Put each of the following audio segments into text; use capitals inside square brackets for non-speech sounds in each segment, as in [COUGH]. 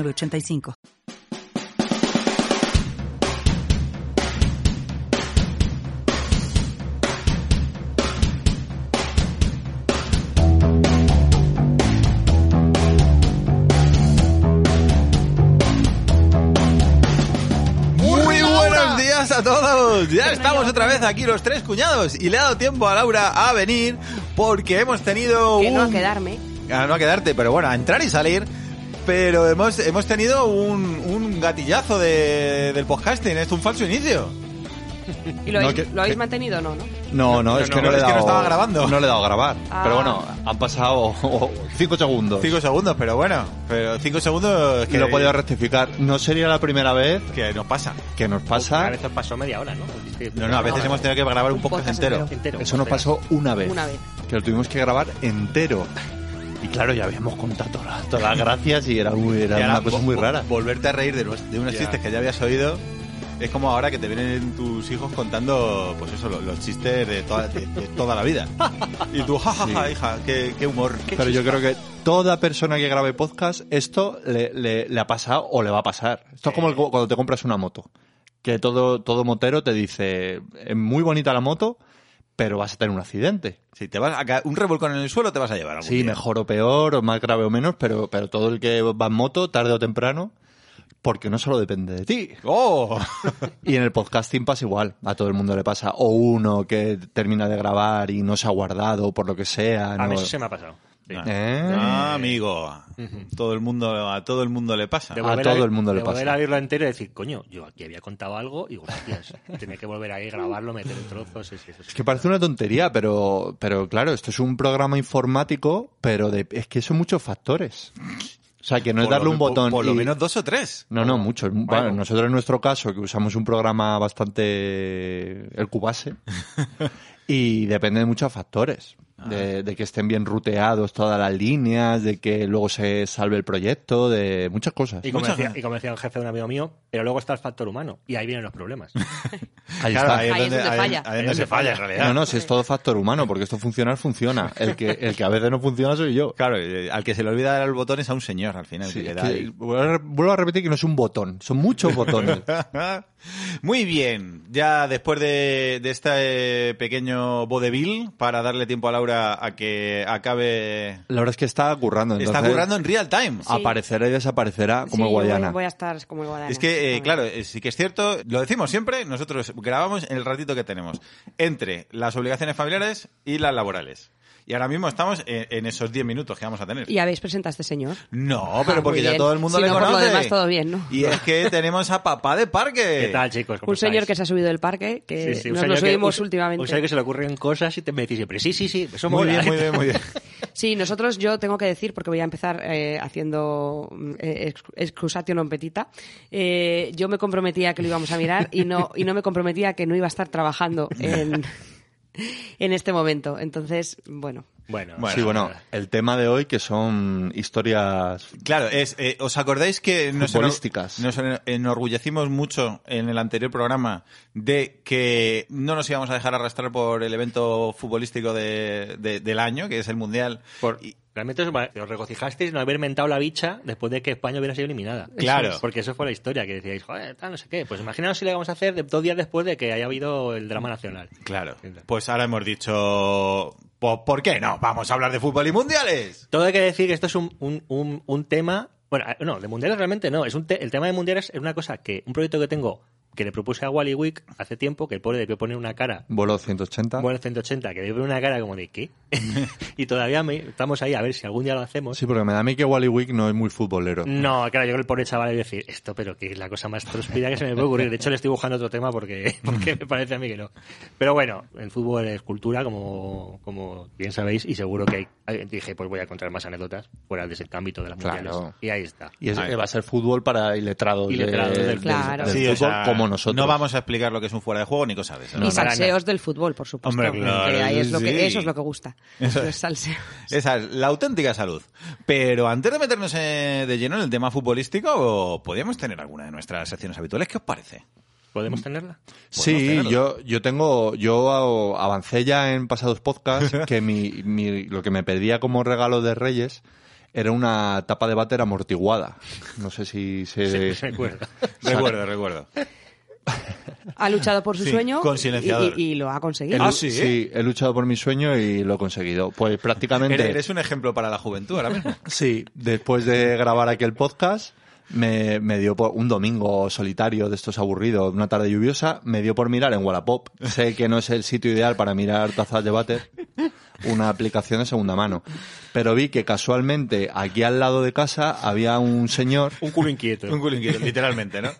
8985. a todos. Ya estamos otra vez aquí los tres cuñados y le ha dado tiempo a Laura a venir porque hemos tenido que no a quedarme. A no a quedarte, pero bueno, a entrar y salir pero hemos, hemos tenido un, un gatillazo de, del podcasting, es un falso inicio. ¿Y lo, No, habéis, que- lo habéis que- mantenido o no, no? No, no, es no, que no, es le he que no dado, estaba grabando. No le he dado a grabar. Ah. Pero bueno, han pasado [LAUGHS] cinco segundos. Cinco segundos, pero bueno, pero cinco segundos que que lo he podido rectificar. No sería la primera vez que nos pasa. que nos A pasa. veces pasó media hora, ¿no? Es No, no, a veces hemos tenido que grabar un Un podcast podcast entero. entero. Eso nos pasó una vez. Una vez. Que lo tuvimos que grabar entero. Y claro, ya habíamos contado todas, todas las gracias y era, muy- era Y una cosa muy rara. Volverte a reír de, los- de unos chistes que ya habías oído es como ahora que te vienen tus hijos contando, pues eso, lo- los, chistes de toda, de, de toda la vida. Y tú, jajaja, Sí. hija, qué, qué humor. Pero yo creo que toda persona que grabe podcast, esto le, le- le ha pasado o le va a pasar. Esto es como el- cuando te compras una moto. Que todo, todo motero te dice, es muy bonita la moto, pero vas a tener un accidente. Si te vas a caer un revolcón en el suelo, te vas a llevar algún Sí, día. mejor o peor, o más grave o menos, pero, pero todo el que va en moto, tarde o temprano, porque no solo depende de ti. ¡Oh! [LAUGHS] Y en el podcasting pasa igual, a todo el mundo le pasa. O uno que termina de grabar y no se ha guardado por lo que sea. A no- mí eso se me ha pasado. Sí. ¿Eh? Ah, amigo. Todo el mundo, a todo el mundo le pasa. De A volver todo el mundo le de volver pasa. a oírlo entero y decir, coño, yo aquí había contado algo y, hostias, [LAUGHS] tenía que volver ahí, grabarlo, meter trozos. sí, sí, eso sí. Es que parece una tontería, pero, pero claro, esto es un programa informático, pero de- es que son muchos factores. O sea, que no es Por darle lo- un botón. Por, lo y- menos dos o tres. No, no, muchos. Bueno, nosotros en nuestro caso, que usamos un programa bastante. el Cubase, [LAUGHS] y depende de muchos factores. Ah. De, de que estén bien ruteados todas las líneas, de que luego se salve el proyecto, de muchas cosas. Y como, Muchas decía, gracias. y como decía el jefe de un amigo mío, pero luego está el factor humano y ahí vienen los problemas. [LAUGHS] Ahí Claro, está. ahí es Ahí es donde, ahí- falla. ahí es donde se falla, en realidad. No, no, si es todo factor humano, porque esto funcionar, funciona. El que, el que a veces no funciona soy yo. Claro, eh, al que se le olvida dar el botón es a un señor al final. Sí, que es le da que vuelvo a repetir que no es un botón, son muchos botones. [LAUGHS] Muy bien, ya después de, de este pequeño vodevil, para darle tiempo a Laura a que acabe... La verdad es que está currando. Está currando en real time. Sí. Aparecerá y desaparecerá como Sí, el Guayana. Voy, voy a estar como el Guadiana. Es que, eh, claro, eh, sí que es cierto, lo decimos siempre, nosotros grabamos en el ratito que tenemos, entre las obligaciones familiares y las laborales. Y ahora mismo estamos en, en esos 10 minutos que vamos a tener. ¿Y habéis presentado a este señor? No, pero Ah, porque ya todo el mundo Si le no, por lo conoce. demás, todo bien, ¿no? Y es que [LAUGHS] tenemos a papá de parque. ¿Qué tal, chicos? ¿Cómo Un señor que se ha subido del parque, que Sí, sí, un nos lo subimos últimamente. Un señor que se le ocurren cosas y te me decís siempre, sí, sí, sí, eso Muy mola. bien, muy bien, muy bien. [LAUGHS] Sí, nosotros, yo tengo que decir, porque voy a empezar eh, haciendo mm, eh, ex- excusatio non petita, eh, yo me comprometía que lo íbamos a mirar y no, y no me comprometía que no iba a estar trabajando [LAUGHS] en, en este momento. Entonces, bueno, Bueno, Bueno, sí, bueno, el tema de hoy que son historias Claro, es, eh, ¿os acordáis que nos, Futbolísticas. nos enorgullecimos mucho en el anterior programa de que no nos íbamos a dejar arrastrar por el evento futbolístico de- de- del año, que es el Mundial? Por- Y- realmente os, os regocijasteis no haber mentado la bicha después de que España hubiera sido eliminada. Claro. Eso es, Porque eso fue la historia, que decíais, joder, tal, no sé qué. Pues imaginaos si le vamos a hacer de- dos días después de que haya habido el drama nacional. Claro. Pues ahora hemos dicho, "Po- ¿por qué no? Vamos a hablar de fútbol y mundiales. Todo hay que decir que esto es un, un, un, un tema... Bueno, eh, no, de mundiales realmente no. Es un te- el tema de mundiales es una cosa que... Un proyecto que tengo que le propuse a Wally Wick hace tiempo que el pobre debió poner una cara Vuelo 180. bueno 180 que debió poner una cara como de ¿qué? [LAUGHS] y todavía me, estamos ahí a ver si algún día lo hacemos Sí, porque me da a mí que Wally Wick no es muy futbolero. no, claro, yo con el pobre chaval a decir esto, pero que es la cosa más próspera que se me puede ocurrir. De hecho, le estoy buscando otro tema porque, [LAUGHS] porque me parece a mí que no. Pero bueno, el fútbol es cultura, como, como bien sabéis, y seguro que hay, dije, pues voy a contar más anécdotas fuera de ese ámbito de las Claro. mundiales. Y ahí está. Y es- Ahí. va a ser fútbol para iletrados, de- Iletrados del- Claro. del Sí, o fútbol sea, como nosotros. No vamos a explicar lo que es un fuera de juego ni cosas de esas. y ¿no? para salseos del fútbol, por supuesto. Hombre, claro, ahí es lo sí. que, eso es lo que gusta. Los salseos. Esa es la auténtica salud. Pero antes de meternos eh, de lleno en el tema futbolístico, ¿podríamos tener alguna de nuestras secciones habituales? ¿Qué os parece? ¿Podemos tenerla? Sí, yo, yo tengo, yo avancé ya en pasados podcasts que mi, mi- lo que me pedía como regalo de Reyes era una tapa de váter amortiguada. No sé si se... Sí, [LAUGHS] recuerdo. Recuerdo, recuerdo. Ha luchado por su Sí, sueño con y, silenciador. y- y lo ha conseguido. Ah, sí, he luchado por mi sueño y lo he conseguido. Pues prácticamente... Eres eres un ejemplo para la juventud ahora mismo. [LAUGHS] Sí, después de grabar aquel podcast, me, me dio por un domingo solitario de estos aburridos, una tarde lluviosa, me dio por mirar en Wallapop. Sé que no es el sitio ideal para mirar tazas de váter, una aplicación de segunda mano. Pero vi que casualmente aquí al lado de casa había un señor Un culo inquieto. Un culo inquieto, literalmente, ¿no?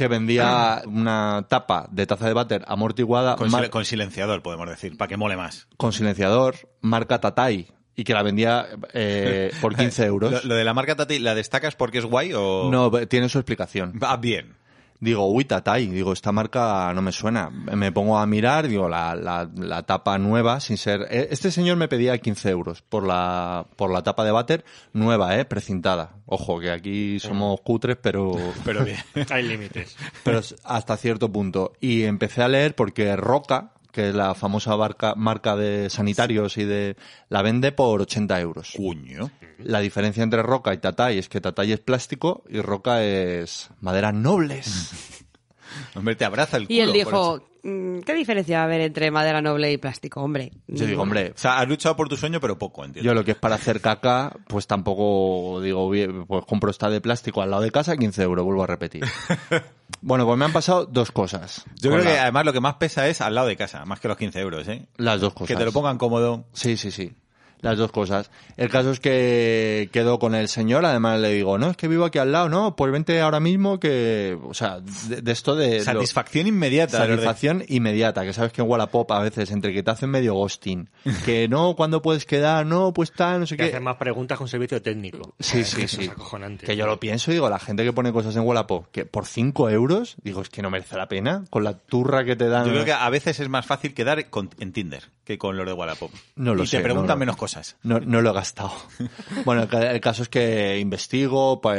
Que vendía [CLEARS THROAT] una tapa de taza de váter amortiguada Con, mar- sil- con silenciador, podemos decir, para que mole más. con silenciador, marca Tatai, y que la vendía eh, [LAUGHS] por 15 euros. Lo, lo de la marca Tati, ¿la destacas porque es guay o...? No, tiene su explicación. Va bien. Digo, uy, Tatai, digo, esta marca no me suena. Me pongo a mirar, digo, la, la, la tapa nueva, sin ser... eh, Este señor me pedía 15 euros por la, por la tapa de váter nueva, eh, precintada. Ojo, que aquí somos cutres, pero, [LAUGHS] Pero bien. Hay límites. pero hasta cierto punto. Y empecé a leer porque Roca, que es la famosa marca, marca de sanitarios y de... la vende por 80 euros. Cuño. La diferencia entre Roca y Tatay es que Tatay es plástico y Roca es maderas nobles. [LAUGHS] Hombre, te abraza el culo. Y él dijo, "Mm, ¿qué diferencia va a haber entre madera noble y plástico? Hombre, Yo digo, hombre. O sea, has luchado por tu sueño, pero poco, entiendo. yo lo que es para hacer caca, pues tampoco digo, pues compro esta de plástico al lado de casa, 15 euros, vuelvo a repetir. [LAUGHS] bueno, pues me han pasado dos cosas. Yo creo que además lo que más pesa es al lado de casa, más que los 15 euros, ¿eh? Las dos cosas. Que te lo pongan cómodo. Sí, sí, sí. Las dos cosas. El caso es que quedo con el señor, además le digo, no, es que vivo aquí al lado, no, pues vente ahora mismo que, o sea, de, de esto de... lo- Satisfacción inmediata. de- Satisfacción inmediata, que sabes que en Wallapop a veces entre que te hacen medio ghosting, [LAUGHS] que no, ¿cuándo puedes quedar? No, pues tal, no sé Que qué. hacen más preguntas con servicio técnico. Sí, sí, sí. Es acojonante. Que yo lo pienso y digo, la gente que pone cosas en Wallapop, que por 5 euros, digo, es que no merece la pena, con la turra que te dan. Yo creo que a veces es más fácil quedar con- en Tinder que con los de Wallapop. No lo y sé, te preguntan no, no. menos cosas. No, no lo he gastado. [LAUGHS] Bueno, el, el caso es que investigo pues,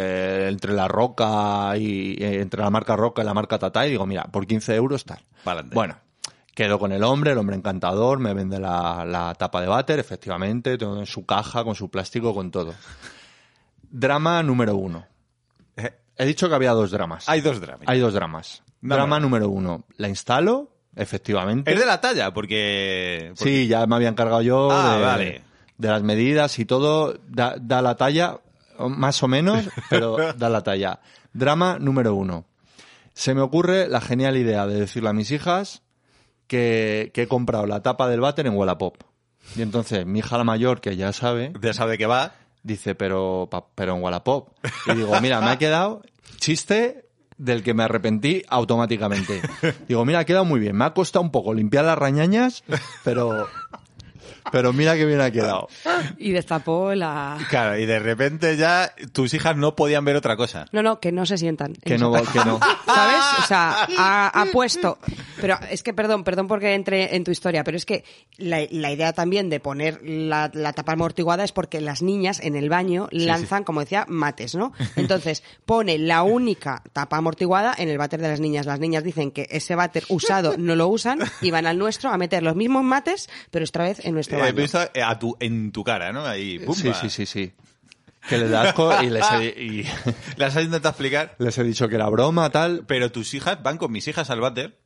entre la roca y eh, entre la marca roca y la marca Tata y digo, mira, por 15 euros tal. Pa'lante. Bueno, quedo con el hombre, el hombre encantador, me vende la, la tapa de váter, efectivamente, todo en su caja, con su plástico, con todo. Drama número uno. Eh, He dicho que había dos dramas. Hay dos dramas. Hay dos dramas. Drama número uno. La instalo, efectivamente. Es de la talla, porque... porque- Sí, ya me había encargado yo Ah, de, vale. De las medidas y todo. Da, da la talla, más o menos, [LAUGHS] pero da la talla. Drama número uno. Se me ocurre la genial idea de decirle a mis hijas que, que he comprado la tapa del váter en Wallapop. Y entonces mi hija la mayor, que ya sabe, Ya sabe que va. dice, pero, pa- pero en Wallapop. Y digo, mira, me ha quedado chiste del que me arrepentí automáticamente. [LAUGHS] Digo, mira, ha quedado muy bien. Me ha costado un poco limpiar las rañañas, pero, pero mira que bien ha quedado. y destapó la... Claro, y de repente ya tus hijas no podían ver otra cosa. No, no, que no se sientan. Que no, que no. [LAUGHS] ¿Sabes? O sea, ha, ha puesto. Pero es que, perdón, perdón porque entre en tu historia, pero es que la, la idea también de poner la, la tapa amortiguada es porque las niñas en el baño lanzan, como decía, mates, ¿no? Entonces, pone la única tapa amortiguada en el váter de las niñas. Las niñas dicen que ese váter usado no lo usan y van al nuestro a meter los mismos mates, pero esta vez en nuestro He baño. visto eh, a tu, en tu cara, ¿no? Ahí, ¡pumba! Sí, sí, sí, sí. Que le da asco y les he, y [LAUGHS] Las has intentado explicar, les he dicho que era broma, tal. pero tus hijas van con mis hijas al váter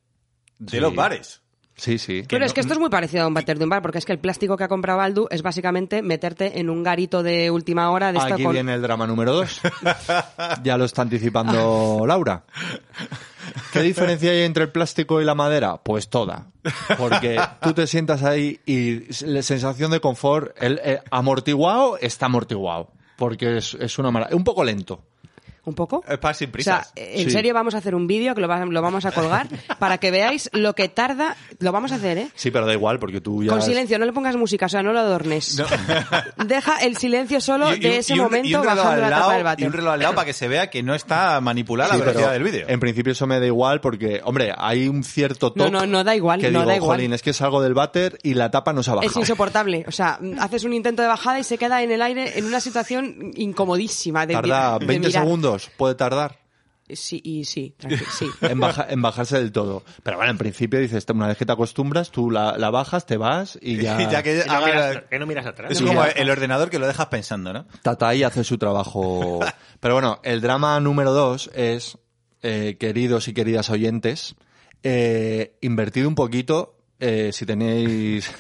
de Sí. los bares. Sí, sí. Pero no- es que esto es muy parecido a un váter de un bar, porque es que el plástico que ha comprado Aldu es básicamente meterte en un garito de última hora de esto Aquí con... viene el drama número dos. [LAUGHS] Ya lo está anticipando Laura. ¿Qué diferencia hay entre el plástico y la madera? Pues toda. Porque tú te sientas ahí y la sensación de confort, el, eh, amortiguado está amortiguado. Porque es, es una mala, un poco lento. ¿Un poco? Es para sin O sea, prisas. en Sí. serio vamos a hacer un vídeo que lo, va- lo vamos a colgar [LAUGHS] para que veáis lo que tarda. Lo vamos a hacer, ¿eh? Sí, pero da igual, porque tú ya... Con silencio, no le pongas música, o sea, no lo adornes. [LAUGHS] Deja el silencio solo Y- y- de ese y un- y momento bajando la lado- tapa del Y váter. un reloj al lado para que se vea que no está manipulada Sí, la velocidad del vídeo. En principio eso me da igual porque, hombre, hay un cierto No, toque. no, no da igual, Que no digo, da igual. jolín, es que salgo del váter y la tapa no se ha bajado. Es insoportable. O sea, haces un intento de bajada y se queda en el aire en una situación incomodísima. De, Tarda de 20 mirar. segundos, puede tardar. Sí, y sí, [LAUGHS] sí. en, baja- en bajarse del todo. Pero bueno, en principio dices, una vez que te acostumbras, tú la, la bajas, te vas y ya, [LAUGHS] Y ya que Que no, haga- miras, que no miras atrás. es Sí, como ya. el ordenador que lo dejas pensando, ¿no? Tata ahí hace su trabajo. [LAUGHS] Pero bueno, el drama número dos es, eh, queridos y queridas oyentes, eh, invertid un poquito eh, si tenéis...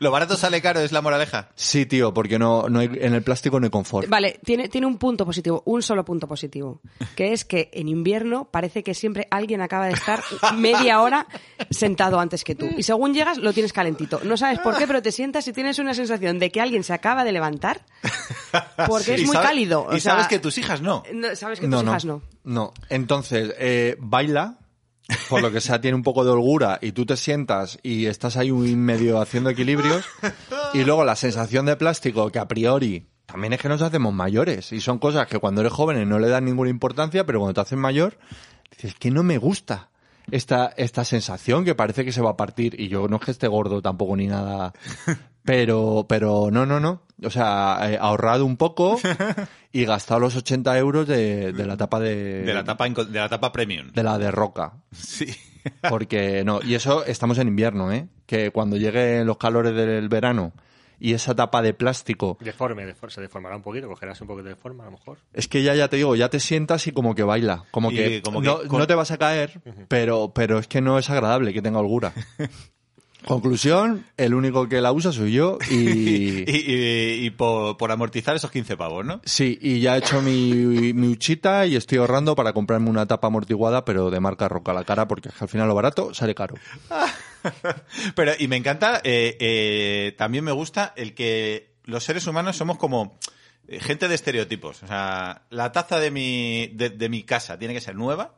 Lo barato sale caro, es la moraleja. sí, tío, porque no, no hay- en el plástico no hay confort. Vale, tiene, tiene un punto positivo, un solo punto positivo, que es que en invierno parece que siempre alguien acaba de estar media hora sentado antes que tú. Y según llegas, lo tienes calentito. No sabes por qué, pero te sientas y tienes una sensación de que alguien se acaba de levantar porque es muy sabe- cálido. o y sea, sabes que tus hijas no. no, sabes que tus no, no, hijas no. no. Entonces, eh, baila, por lo que sea, tiene un poco de holgura y tú te sientas y estás ahí muy medio haciendo equilibrios y luego la sensación de plástico que a priori también es que nos hacemos mayores y son cosas que cuando eres joven no le dan ninguna importancia, pero cuando te haces mayor dices que no me gusta esta, esta sensación que parece que se va a partir y yo no es que esté gordo tampoco ni nada [LAUGHS] pero pero no no no o sea he ahorrado un poco [LAUGHS] y gastado los 80 euros de, de la tapa de De la tapa, de la tapa premium. de la de roca Sí. porque no y eso estamos en invierno eh que cuando lleguen los calores del verano y esa tapa de plástico Deforme, deforme, se deformará un poquito, cogerás un poquito de forma a lo mejor. Es que ya, ya te digo, ya te sientas y como que baila. Como Y que, como que no, con- no te vas a caer, pero, pero es que no es agradable que tenga holgura. [LAUGHS] Conclusión, el único que la usa soy yo Y, [LAUGHS] y... y- y por, por amortizar esos 15 pavos, ¿no? Sí, y ya he hecho mi, mi uchita y estoy ahorrando para comprarme una tapa amortiguada, pero de marca roca la cara, porque al final lo barato sale caro. [LAUGHS] Pero, y me encanta, eh, eh, también me gusta el que los seres humanos somos como eh, gente de estereotipos. O sea, la taza de mi, de, de mi casa tiene que ser nueva,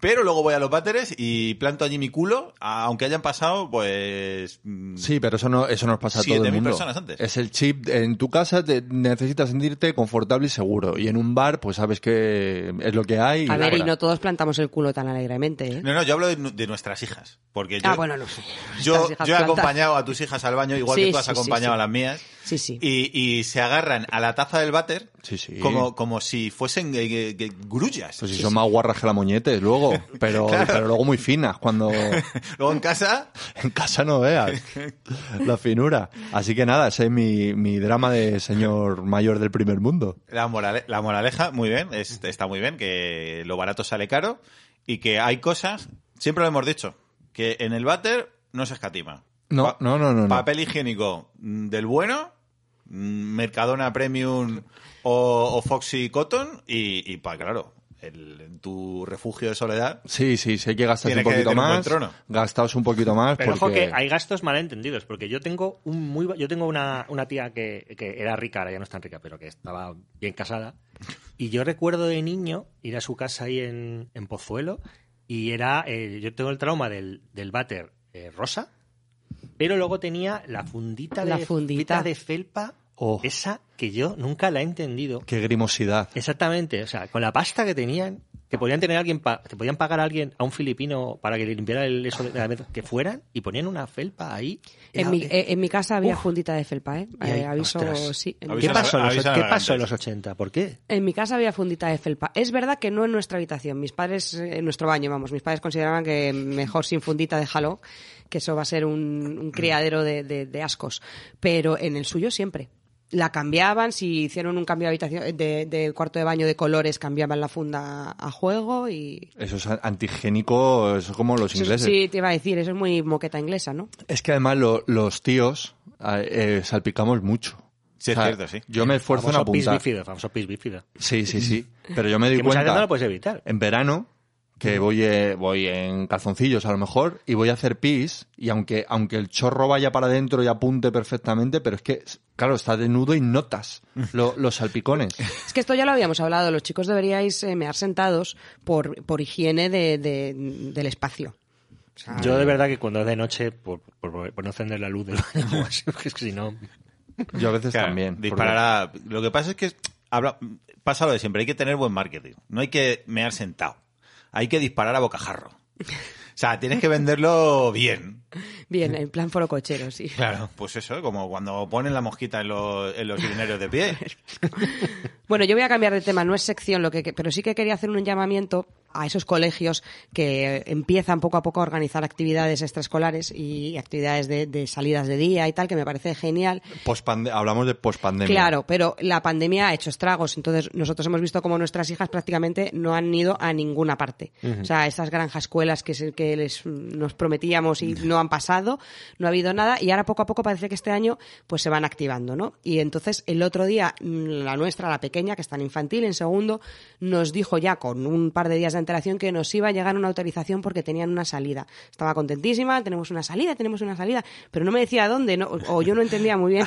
pero luego voy a los váteres y planto allí mi culo, aunque hayan pasado, pues... mm, Sí, pero eso no, eso nos pasa a todo el 7.000 mundo. personas antes. Es el chip. En tu casa te necesitas sentirte confortable y seguro. Y en un bar, pues sabes que es lo que hay. A ver, y no todos plantamos el culo tan alegremente, ¿eh? No, no, yo hablo de, nu- de nuestras hijas. Porque yo, ah, bueno, no sé. yo, yo he plantan. acompañado a tus hijas al baño, igual Sí, que tú has sí, sí, acompañado sí. a las mías. Sí, sí. Y, y se agarran a la taza del váter Sí, sí. como, como si fuesen eh, eh, eh, grullas. Pues si son más guarras que la moñete, luego. Pero, [LAUGHS] pero luego muy finas, cuando [LAUGHS] Luego en casa, [LAUGHS] en casa no veas la finura. Así que nada, ese es mi, mi drama de señor mayor del primer mundo. la, morale- la moraleja, muy bien, es- está muy bien, que lo barato sale caro y que hay cosas, siempre lo hemos dicho, que en el váter no se escatima. No, Pa- no, no, no, no. Papel higiénico del bueno, mm, Mercadona Premium o, o Foxy Cotton y, y pa, claro, el- en tu refugio de soledad. Sí, sí, sí hay que Tiene un poquito un más. trono. Gastaos un poquito más Pero porque... ojo que hay gastos malentendidos, porque yo tengo un muy yo tengo una, una tía que, que era rica, ahora ya no es tan rica, pero que estaba bien casada. Y yo recuerdo de niño ir a su casa ahí en, en Pozuelo y era, eh, yo tengo el trauma del, del váter eh, rosa, pero luego tenía la fundita La de, fundita. de felpa, Oh. esa que yo nunca la he entendido. Qué grimosidad. Exactamente, o sea, con la pasta que tenían, que podían tener alguien, pa- que podían pagar a alguien, a un filipino, para que le limpiara el eso de la mesa, que fueran y ponían una felpa ahí. En mi, eh, en mi casa había Uf. fundita de felpa, ¿eh? Ahí, Eh, aviso, ostras. sí. En ¿Qué pasó, en los, avisa ¿qué pasó en los 80? ¿Por qué? En mi casa había fundita de felpa. Es verdad que no en nuestra habitación. Mis padres, eh, en nuestro baño, vamos, mis padres consideraban que mejor sin fundita déjalo, que eso va a ser un, un criadero de, de- de ascos. Pero en el suyo siempre. La cambiaban, si hicieron un cambio de habitación, de, de cuarto de baño de colores, cambiaban la funda a juego y... Eso es antigénico, eso es como los ingleses. sí, te iba a decir, eso es muy moqueta inglesa, ¿no? Es que además lo- los tíos eh, eh, salpicamos mucho. Sí, es cierto, sí. Yo me esfuerzo en famoso pis apuntar. bífido, famoso pis bífido. Sí, sí, sí. [LAUGHS] Pero yo me doy Que cuenta. no lo puedes evitar. En verano, que voy, eh, voy en calzoncillos a lo mejor y voy a hacer pis y aunque, aunque el chorro vaya para adentro y apunte perfectamente, pero es que, claro, está desnudo y notas [LAUGHS] lo- los salpicones. Es que esto ya lo habíamos hablado. Los chicos deberíais eh, mear sentados por, por higiene de, de- del espacio. O sea, Yo de verdad que cuando es de noche, por, por- por no encender la luz del baño, porque [LAUGHS] es que si no... Yo a veces Claro, también. porque- Disparará. Lo que pasa es que habla, pasa lo de siempre. Hay que tener buen marketing. No hay que mear sentado. Hay que disparar a bocajarro. O sea, tienes que venderlo bien. Bien, en plan forocochero, sí. Claro, pues eso, como cuando ponen la mosquita en los, en los urineros de pie. [LAUGHS] Bueno, yo voy a cambiar de tema, no es sección, lo que, pero sí que quería hacer un llamamiento a esos colegios que empiezan poco a poco a organizar actividades extraescolares y actividades de, de salidas de día y tal, que me parece genial. Hablamos de pospandemia. Claro, pero la pandemia ha hecho estragos. Entonces, nosotros hemos visto como nuestras hijas prácticamente no han ido a ninguna parte. O sea, esas granjas escuelas que, se- que les, nos prometíamos y no han pasado, no ha habido nada. Y ahora poco a poco parece que este año pues se van activando, ¿no? Y entonces, el otro día, mm, la nuestra, la pequeña, que está en infantil, en segundo, nos dijo ya con un par de días de antelación que nos iba a llegar una autorización porque tenían una salida. Estaba contentísima, tenemos una salida, tenemos una salida, pero no me decía dónde, ¿no? o yo no entendía muy bien.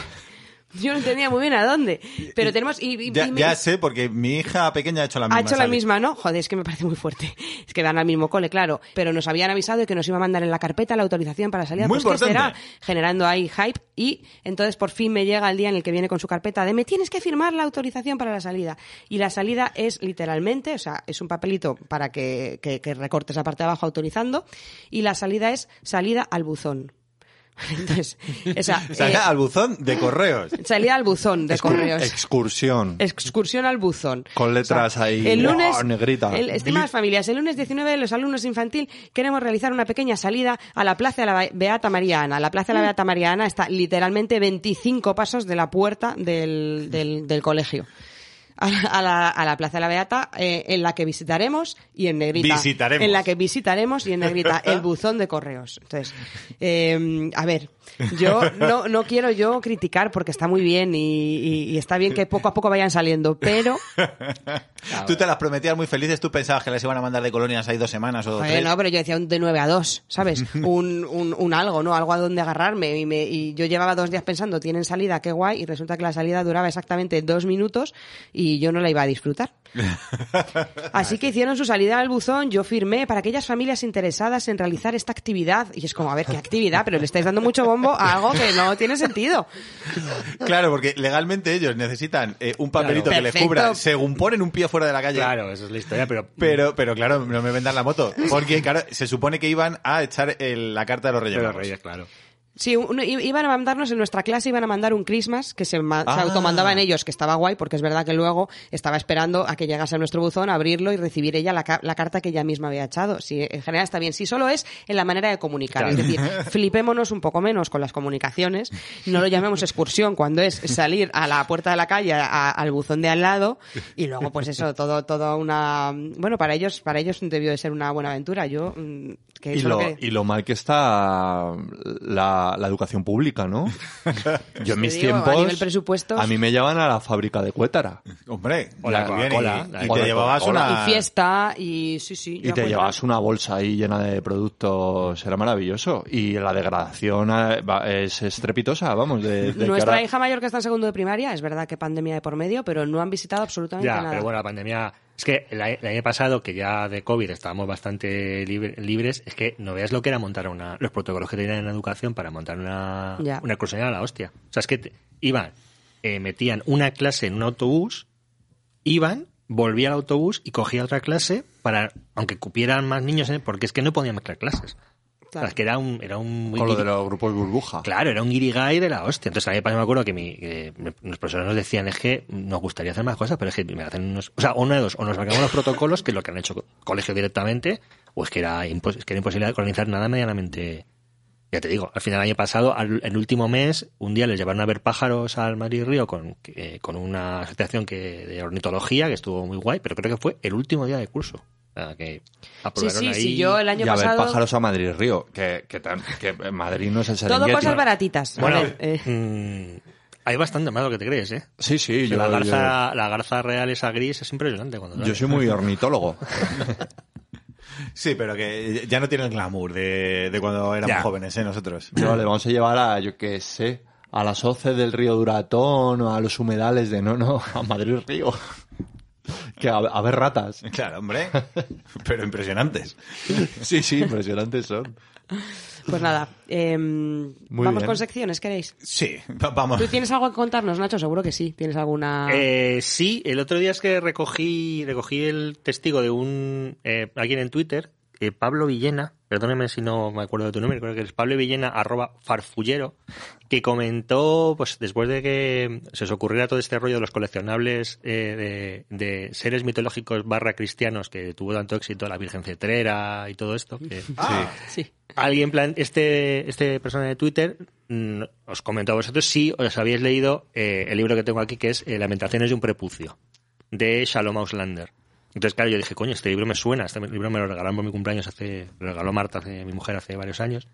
[LAUGHS] Yo no entendía muy bien a dónde. Pero tenemos. Y, y- Ya, y me- ya sé, porque mi hija pequeña ha hecho la misma. ha hecho la misma, ¿no? Joder, es que me parece muy fuerte. [LAUGHS] Es que van al mismo cole, claro. Pero nos habían avisado de que nos iba a mandar en la carpeta la autorización para salir. Muy pues, ¿qué será? importante. Generando ahí hype. Y entonces por fin me llega el día en el que viene con su carpeta de me tienes que firmar la autorización para la salida. Y la salida es literalmente, o sea, es un papelito para que, que, que recortes la parte de abajo autorizando. Y la salida es salida al buzón. [LAUGHS] Entonces, o sea, O sea, eh, al buzón de correos. salida al buzón de correos. Excursión. Excursión al buzón. Con letras ahí, El lunes, negrita. el- estimadas familias, el lunes 19 los alumnos infantil queremos realizar una pequeña salida a la Plaza de la Beata María Ana. La Plaza de la Beata María Ana está literalmente 25 pasos de la puerta del, del, del colegio. A la, a la- a la Plaza de la Beata, eh, en la que visitaremos y en negrita. Visitaremos. En la que visitaremos y en negrita [LAUGHS] el buzón de correos. Entonces, eh, a ver, yo [LAUGHS] no, no quiero yo criticar porque está muy bien y, y- y está bien que poco a poco vayan saliendo, pero [LAUGHS] Tú te las prometías muy felices, tú pensabas que les iban a mandar de colonias ahí dos semanas o Joder, tres. no, pero yo decía un de 9 a 2, ¿sabes? [LAUGHS] Un, un, un algo, ¿no? Algo a donde agarrarme. Y, me- y yo llevaba dos días pensando, tienen salida, qué guay, y resulta que la salida duraba exactamente dos minutos y yo no la iba a disfrutar. Así que hicieron su salida al buzón, yo firmé para aquellas familias interesadas en realizar esta actividad. Y es como, a ver, ¿qué actividad? Pero le estáis dando mucho bombo a algo que no tiene sentido. Claro, porque legalmente ellos necesitan eh, un papelito Claro. que les cubra según ponen un pie fuera de la calle. Claro, esa es la historia, pero... Pero, pero claro, no me vendan la moto. Porque, claro, se supone que iban a echar el- la carta de los Reyes. Pero Magos. Reyes, claro. Sí, un- iban a mandarnos en nuestra clase, iban a mandar un Christmas que se, ma- se Ah. automandaban ellos, que estaba guay, porque es verdad que luego estaba esperando a que llegase a nuestro buzón, abrirlo y recibir ella la, ca- la carta que ella misma había echado. Sí, en general está bien. Si solo es en la manera de comunicar. Claro. Es decir, [LAUGHS] flipémonos un poco menos con las comunicaciones. No lo llamemos excursión cuando es salir a la puerta de la calle, a- al buzón de al lado, y luego, pues eso, todo, todo una. Bueno, para ellos, para ellos debió de ser una buena aventura. Yo, mm, que Y lo, que- y lo mal que está la, la educación pública, ¿no? [LAUGHS] Yo en mis digo, a tiempos... nivel presupuestos- a mí me llevan a la fábrica de Cuétara. Hombre, O la bien, Coca-Cola, y- la y, te llevabas una... y fiesta y sí sí Y te llevas una bolsa ahí llena de productos, era maravilloso. Y la degradación va- es estrepitosa, vamos. De, nuestra hija mayor que está en segundo de primaria es verdad que pandemia de por medio pero no han visitado absolutamente Ya, nada pero bueno, la pandemia... Es que el, el año pasado, que ya de COVID estábamos bastante libre- libres, es que no veas lo que era montar una... Los protocolos que tenían en educación para montar una, Ya. una excursión a la hostia. O sea, es que te- iban, eh, metían una clase en un autobús, iban, volvía al autobús y cogía otra clase para... Aunque cupieran más niños, ¿eh? porque es que no podían mezclar clases. O sea, Claro. es que era un... Era un Con lo de los grupos burbuja. Claro, era un guirigay de la hostia. Entonces, a mí me acuerdo que mi, que los profesores nos decían, es que nos gustaría hacer más cosas, pero es que me hacen unos... O sea, una de dos, o nos marcamos los protocolos, que es lo que han hecho co- colegio directamente, o es que era, impos- es que era imposible organizar nada medianamente... Ya te digo, al final del año pasado, al, el último mes, un día les llevaron a ver pájaros al Madrid Río con, eh, con una asociación que, de ornitología, que estuvo muy guay, pero creo que fue el último día de curso. Sea, que sí aprobaron sí ahí... sí yo el año y a ver pájaros a Madrid Río, que, que, tan- que Madrid no es el todo Serengeti. cosas baratitas A Bueno, ver, eh, mm, hay bastante más de lo que te crees, ¿eh? Sí, sí, yo, la, yo- garza, la garza real esa gris es impresionante cuando yo soy muy ornitólogo. [LAUGHS] Sí, pero que ya no tiene el glamour de, de cuando éramos Ya. jóvenes, ¿eh? Nosotros. No, le vamos a llevar a, yo qué sé, a las hoces del río Duratón o a los humedales de, no, no, a Madrid Río. Que a, a ver ratas. [LAUGHS] Claro, hombre. Pero impresionantes. Sí, sí, impresionantes son. Pues nada, em, vamos bien. con secciones, ¿queréis? Sí, va- vamos. ¿Tú tienes algo que contarnos, Nacho? Seguro que sí. ¿Tienes alguna...? Eh, sí, el otro día es que recogí, recogí el testigo de un eh, alguien en Twitter, eh, Pablo Villena, perdóneme si no me acuerdo de tu nombre, creo que es Pablo Villena, arroba farfullero, que comentó, pues después de que se os ocurriera todo este rollo de los coleccionables eh, de, de seres mitológicos barra cristianos que tuvo tanto éxito, la Virgen Cetrera y todo esto, que, Ah, Sí. Alguien, plan, este, este persona de Twitter, mm, os comentó a vosotros si os habéis leído eh, el libro que tengo aquí, que es eh, Lamentaciones de un prepucio, de Shalom Auslander. Entonces, claro, yo dije, coño, este libro me suena, este libro me lo regalaron por mi cumpleaños hace, me lo regaló Marta, hace, mi mujer, hace varios años.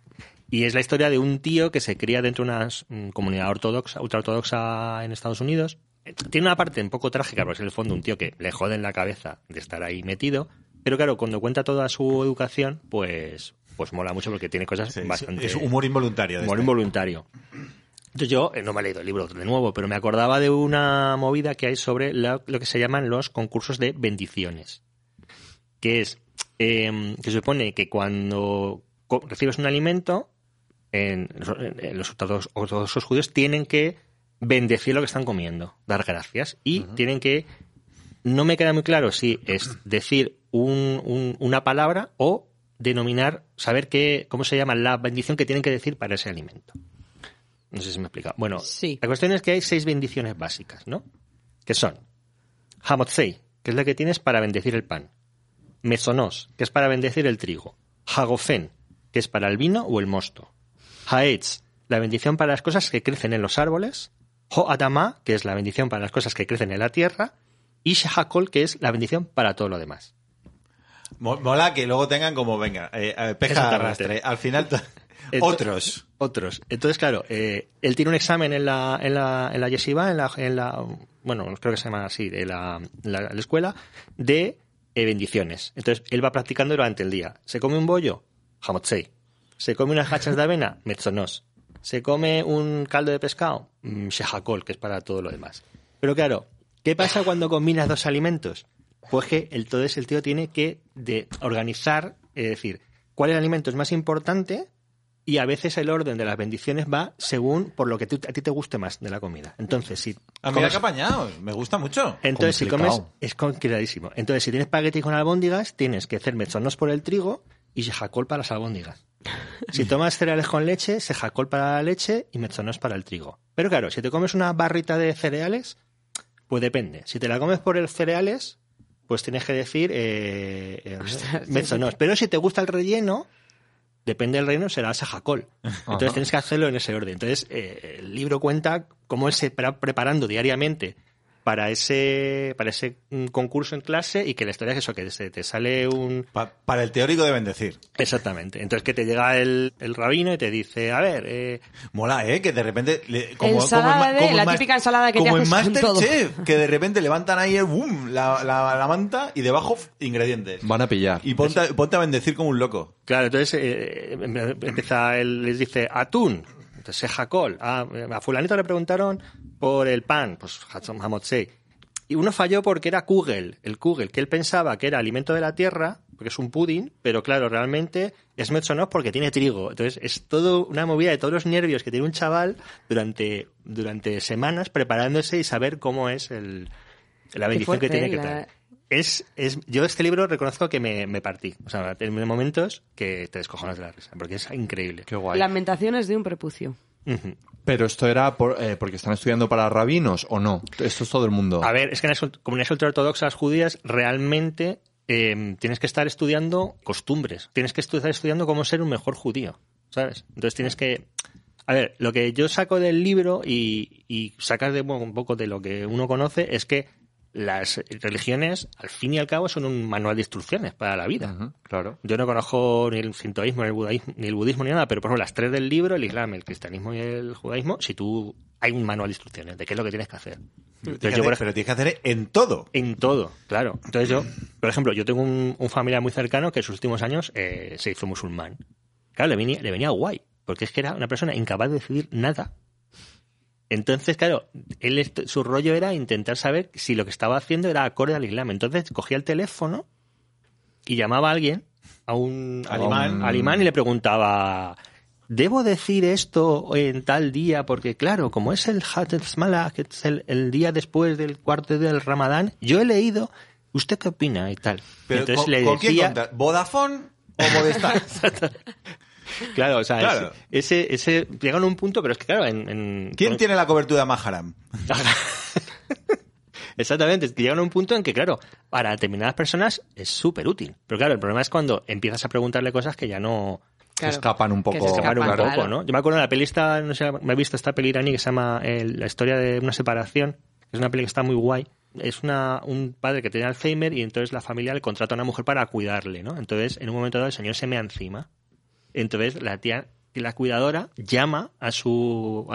Y es la historia de un tío que se cría dentro de una mm, comunidad ortodoxa, ultraortodoxa en Estados Unidos. Eh, Tiene una parte un poco trágica, porque es el fondo un tío que le jode en la cabeza de estar ahí metido. Pero claro, cuando cuenta toda su educación, pues, pues mola mucho porque tiene cosas sí, bastante... Es humor involuntario. Humor este. involuntario. Entonces yo eh, no me he leído el libro de nuevo, pero me acordaba de una movida que hay sobre la- lo que se llaman los concursos de bendiciones. Que es eh, que se supone que cuando recibes un alimento, en, en los ortodox- ortodoxos judíos tienen que bendecir lo que están comiendo, dar gracias. Y tienen que. No me queda muy claro si es [CLEARS THROAT] decir un- un- una palabra o denominar, saber qué, cómo se llama la bendición que tienen que decir para ese alimento. No sé si me he explicado. Bueno, Sí. la cuestión es que hay seis bendiciones básicas, ¿no? Que son Hamotzei, que es la que tienes para bendecir el pan. Mezonos, que es para bendecir el trigo. Hagofen, que es para el vino o el mosto. Haetz, la bendición para las cosas que crecen en los árboles. Ho Adama, que es la bendición para las cosas que crecen en la tierra. Y Shahakol, que es la bendición para todo lo demás. Mo- Mola que luego tengan como, venga, eh, eh, peja arrastre. Al final, otros. Otros. Entonces, claro, eh, él tiene un examen en la, en la, en la yeshiva, en la, en la, bueno, creo que se llama así, de la, la, la escuela, de eh, bendiciones. Entonces, él va practicando durante el día. Se come un bollo, hamotzei. Se come unas hachas de avena, [LAUGHS] metzonos. Se come un caldo de pescado, mm, shehakol, que es para todo lo demás. Pero claro, ¿qué pasa cuando combinas dos alimentos? Pues que el, todo el tío tiene que de organizar, es decir, cuál alimento es más importante y a veces el orden de las bendiciones va según por lo que a ti te guste más de la comida. Entonces, si mira comes- qué apañado. Me gusta mucho. entonces, si comes, es complicadísimo. Entonces, si tienes espagueti con albóndigas, tienes que hacer mezonos por el trigo y sejacol para las albóndigas. Si tomas cereales con leche, sejacol para la leche y mezonos para el trigo. Pero claro, si te comes una barrita de cereales, pues depende. Si te la comes por el cereales, pues tienes que decir eh, eh. [LAUGHS] Pero si te gusta el relleno, depende del relleno, será sejacol. Entonces tienes que hacerlo en ese orden. Entonces, eh, el libro cuenta cómo él se va preparando diariamente para ese, para ese mm, concurso en clase y que la historia es eso, que se te sale un... Pa- para el teórico de bendecir. Exactamente. Entonces que te llega el, el rabino y te dice, a ver, eh, Mola, ¿eh? Que de repente... le- como, Ensalada en de- Ma- la en típica ensalada que te Como en haces con todo. Masterchef, que de repente levantan ahí el boom, la, la, la manta y debajo ingredientes. Van a pillar. Y ponte, a- ponte a bendecir como un loco. Claro, entonces eh, em- empieza él, les dice atún, entonces sejacol. A, a fulanito le preguntaron por el pan, pues hamotzei. Y uno falló porque era kugel, el kugel, que él pensaba que era alimento de la tierra, porque es un pudding, pero claro, realmente es metzonov porque tiene trigo. Entonces es todo una movida de todos los nervios que tiene un chaval durante, durante semanas preparándose y saber cómo es el, la bendición que tiene que tener. Es, es, yo este libro reconozco que me, me partí. O sea, en momentos que te descojonas de la risa, porque es increíble. Qué guay. Lamentaciones de un prepucio. Pero esto era por- eh, porque están estudiando para rabinos o no. Esto es todo el mundo. A ver, es que en las comunidades ultraortodoxas judías realmente eh, tienes que estar estudiando costumbres. Tienes que estar estudiando cómo ser un mejor judío, ¿sabes? Entonces tienes que... A ver, lo que yo saco del libro y, y sacas de bueno, un poco de lo que uno conoce es que las religiones, al fin y al cabo, son un manual de instrucciones para la vida. Claro. Yo no conozco ni el sintoísmo, ni el, budaísmo, ni el budismo, ni nada, pero por ejemplo, las tres del libro, el islam, el cristianismo y el judaísmo, si tú hay un manual de instrucciones de qué es lo que tienes que hacer. Entonces, yo, por hacer- pero tienes que hacer en todo. en todo, claro. Entonces yo, por ejemplo, yo tengo un, un familiar muy cercano que en sus últimos años eh, se hizo musulmán. Claro, le venía, le venía guay, porque es que era una persona incapaz de decidir nada. Entonces, claro, él su rollo era intentar saber si lo que estaba haciendo era acorde al Islam. Entonces cogía el teléfono y llamaba a alguien, a un Al a un- imán. al imán y le preguntaba, ¿debo decir esto en tal día? Porque claro, como es el Hatet Mala, que es el, el día después del cuarto del Ramadán, yo he leído, ¿usted qué opina? Y tal. Pero Entonces ¿con, le con quién decía? ¿Vodafone o Movistar? [LAUGHS] claro, o sea, Claro. Ese, ese, llegan a un punto, pero es que claro, en... en- ¿Quién con- tiene la cobertura Maharam? [LAUGHS] Exactamente, es que llegan a un punto en que, claro, para determinadas personas es súper útil. Pero claro, el problema es cuando empiezas a preguntarle cosas que ya no Claro. escapan un Que se poco. escapan un poco. ¿no? Yo me acuerdo de la peli esta, no sé, me he visto esta peli iraní que se llama eh, La historia de una separación. Es una peli que está muy guay. Es una, un padre que tiene Alzheimer y entonces la familia le contrata a una mujer para cuidarle, ¿no? Entonces, en un momento dado, el señor se mea encima. Entonces, la tía, la cuidadora, llama a su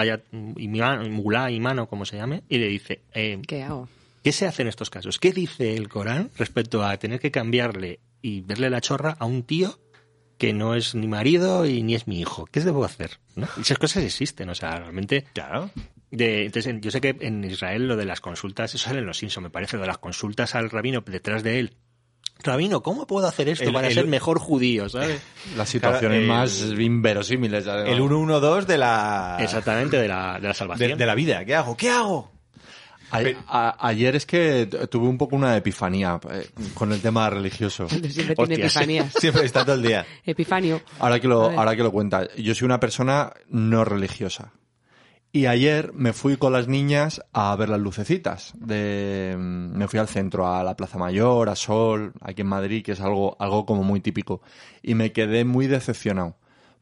mulá, imán o como se llame, y le dice, eh, ¿Qué hago? ¿Qué se hace en estos casos? ¿Qué dice el Corán respecto a tener que cambiarle y verle la chorra a un tío que no es ni marido y ni es mi hijo? ¿Qué debo hacer? ¿No? Esas cosas existen, o sea, realmente... Claro. De, entonces, en- yo sé que en Israel lo de las consultas, eso sale en los Simpsons, me parece, lo de las consultas al rabino detrás de él. Rabino, ¿cómo puedo hacer esto El- para el- ser mejor judío, sabes? [LAUGHS] Las situaciones Claro, el- más inverosímiles. además. El 112 de la... Exactamente, de la, de la salvación. de la vida. ¿Qué hago? ¿Qué hago? A- a- ayer es que tuve un poco una epifanía eh, con el tema religioso. [LAUGHS] Siempre tiene Hostias. epifanías. [LAUGHS] Siempre está todo el día. Epifanio. Ahora que lo, ahora que lo cuenta, yo soy una persona no religiosa. Y ayer me fui con las niñas a ver las lucecitas. De, mm, me fui al centro, a la Plaza Mayor, a Sol, aquí en Madrid, que es algo, algo como muy típico. Y me quedé muy decepcionado.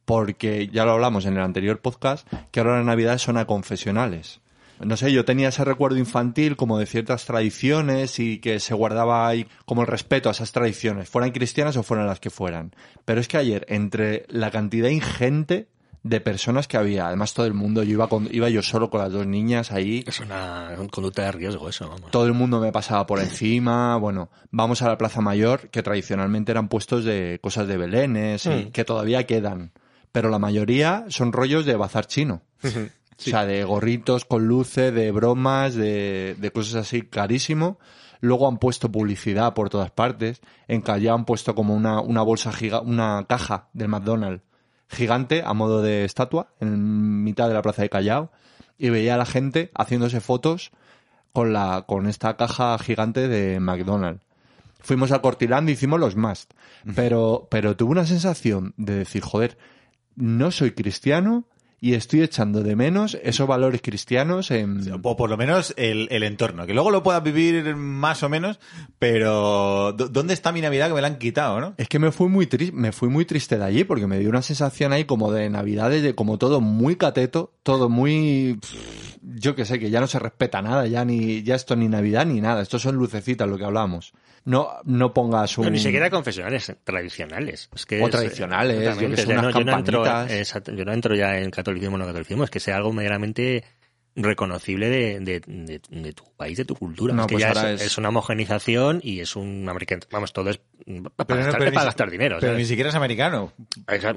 Porque ya lo hablamos en el anterior podcast, que ahora las navidades son a confesionales. No sé, yo tenía ese recuerdo infantil como de ciertas tradiciones y que se guardaba ahí como el respeto a esas tradiciones, fueran cristianas o fueran las que fueran. Pero es que ayer, entre la cantidad ingente de personas que había, además todo el mundo, yo iba, con, iba yo solo con las dos niñas ahí, Es una conducta de riesgo eso, vamos. todo el mundo me pasaba por encima, bueno, vamos a la Plaza Mayor, que tradicionalmente eran puestos de cosas de belenes, y Mm. que todavía quedan, pero la mayoría son rollos de bazar chino. [LAUGHS] O sea, de gorritos con luces, de bromas, de, de cosas así, carísimo. Luego han puesto publicidad por todas partes. En Callao han puesto como una, una bolsa giga, una caja del McDonald's gigante a modo de estatua en mitad de la plaza de Callao. Y veía a la gente haciéndose fotos con la, con esta caja gigante de McDonald's. Fuimos a Cortiland y hicimos los must. Pero, pero tuve una sensación de decir, joder, no soy cristiano y estoy echando de menos esos valores cristianos en... O por lo menos el, el entorno. Que luego lo puedas vivir más o menos, pero ¿dó- ¿dónde está mi Navidad que me la han quitado, no? Es que me fui muy triste, me fui muy triste de allí porque me dio una sensación ahí como de navidades, de como todo muy cateto, todo muy, yo que sé, que ya no se respeta nada, ya ni, ya esto ni navidad ni nada, esto son lucecitas lo que hablamos. No, no pongas un... No, ni siquiera confesionales tradicionales. Es que O es- tradicionales, yo que sé, unas no, yo, no entro, campanitas. exacto, yo no entro ya en catolicismo o no catolicismo, es que sea algo meramente reconocible de, de, de- de tu país, de tu cultura. No, es que pues ya ahora es, es- es una homogenización y es un americano. Vamos, todo es para, Pero, no- gastar, pero es para ni si- gastar dinero. Pero ¿sabes? ni siquiera es americano.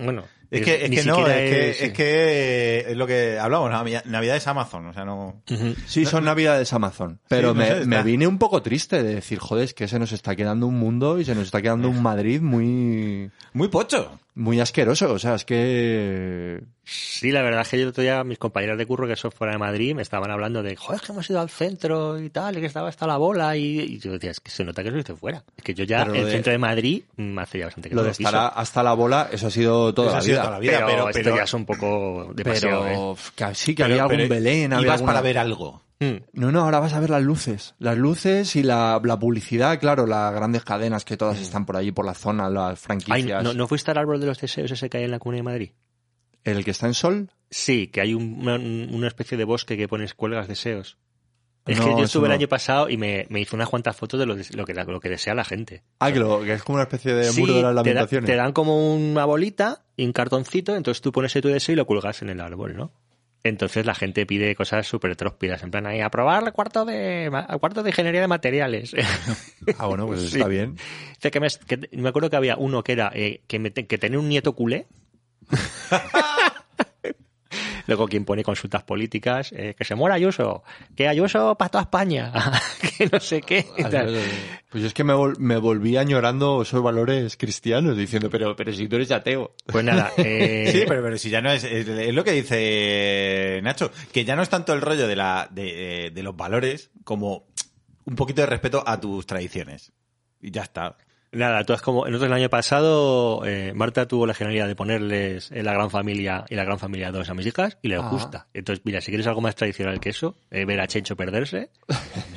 Bueno, Es que, es que no, es que, es- es que es lo que hablamos, Navidad es Amazon, o sea, no... Sí, son navidades Amazon. Pero no me, sé, me vine un poco triste de decir, joder, es que se nos está quedando un mundo y se nos está quedando un Madrid muy, Muy pocho. muy asqueroso. O sea, es que... Sí, la verdad es que yo el otro día mis compañeros de curro que son fuera de Madrid me estaban hablando de, joder, que hemos ido al centro y tal, y que estaba hasta la bola, y, y yo decía, es que se nota que soy de fuera. Es que yo ya, Pero lo el de- centro de Madrid, mm, hace ya bastante que Lo no de lo piso. hasta la bola, eso ha sido toda Eso la ha sido vida. toda la vida, pero, pero- esto pero- ya es un poco demasiado, Pero ¿eh? que sí, que Pero- había algún pero Belén, había ibas alguna- para ver algo. Mm. No, no, ahora vas a ver las luces. Las luces y la, la publicidad, claro, las grandes cadenas que todas están por allí, por la zona, las Ay, franquicias. ¿no, ¿No fuiste al árbol de los deseos ese que hay en la Comunidad de Madrid? El que está en Sol, Sí, que hay un- una, una especie de bosque que pones cuelgas deseos. Es No, que yo estuve el año pasado y me, me hizo unas cuantas fotos de lo, de- lo que, lo que desea la gente. Ah, que, lo- que es como una especie de Sí, muro de las te, da- lamentaciones. te dan como una bolita y un cartoncito, entonces tú pones tu deseo y lo cuelgas en el árbol, ¿no? Entonces la gente pide cosas súper tróspidas, en plan ahí, aprobar el cuarto de, el cuarto de ingeniería de materiales. [LAUGHS] Ah, bueno, pues [LAUGHS] Sí. está bien. Dice que me, que- me acuerdo que había uno que era eh, que, me que tener un nieto culé. [LAUGHS] [LAUGHS] Luego quien pone consultas políticas, eh, que se muera Ayuso, que Ayuso para toda España, [LAUGHS] que no sé qué. y tal. Pues yo es que me, vol- me volví añorando esos valores cristianos, diciendo, pero, pero si tú eres ateo. Pues nada, [LAUGHS] eh, Sí, pero, pero si ya no es, es, es lo que dice Nacho, que ya no es tanto el rollo de, la, de, de los valores como un poquito de respeto a tus tradiciones. Y ya está. Nada, tú es como, nosotros el año pasado, eh, Marta tuvo la genialidad de ponerles en la gran familia y la gran familia 2 a mis hijas y les Ah. gusta. Entonces, mira, si quieres algo más tradicional que eso, eh, ver a Chencho perderse,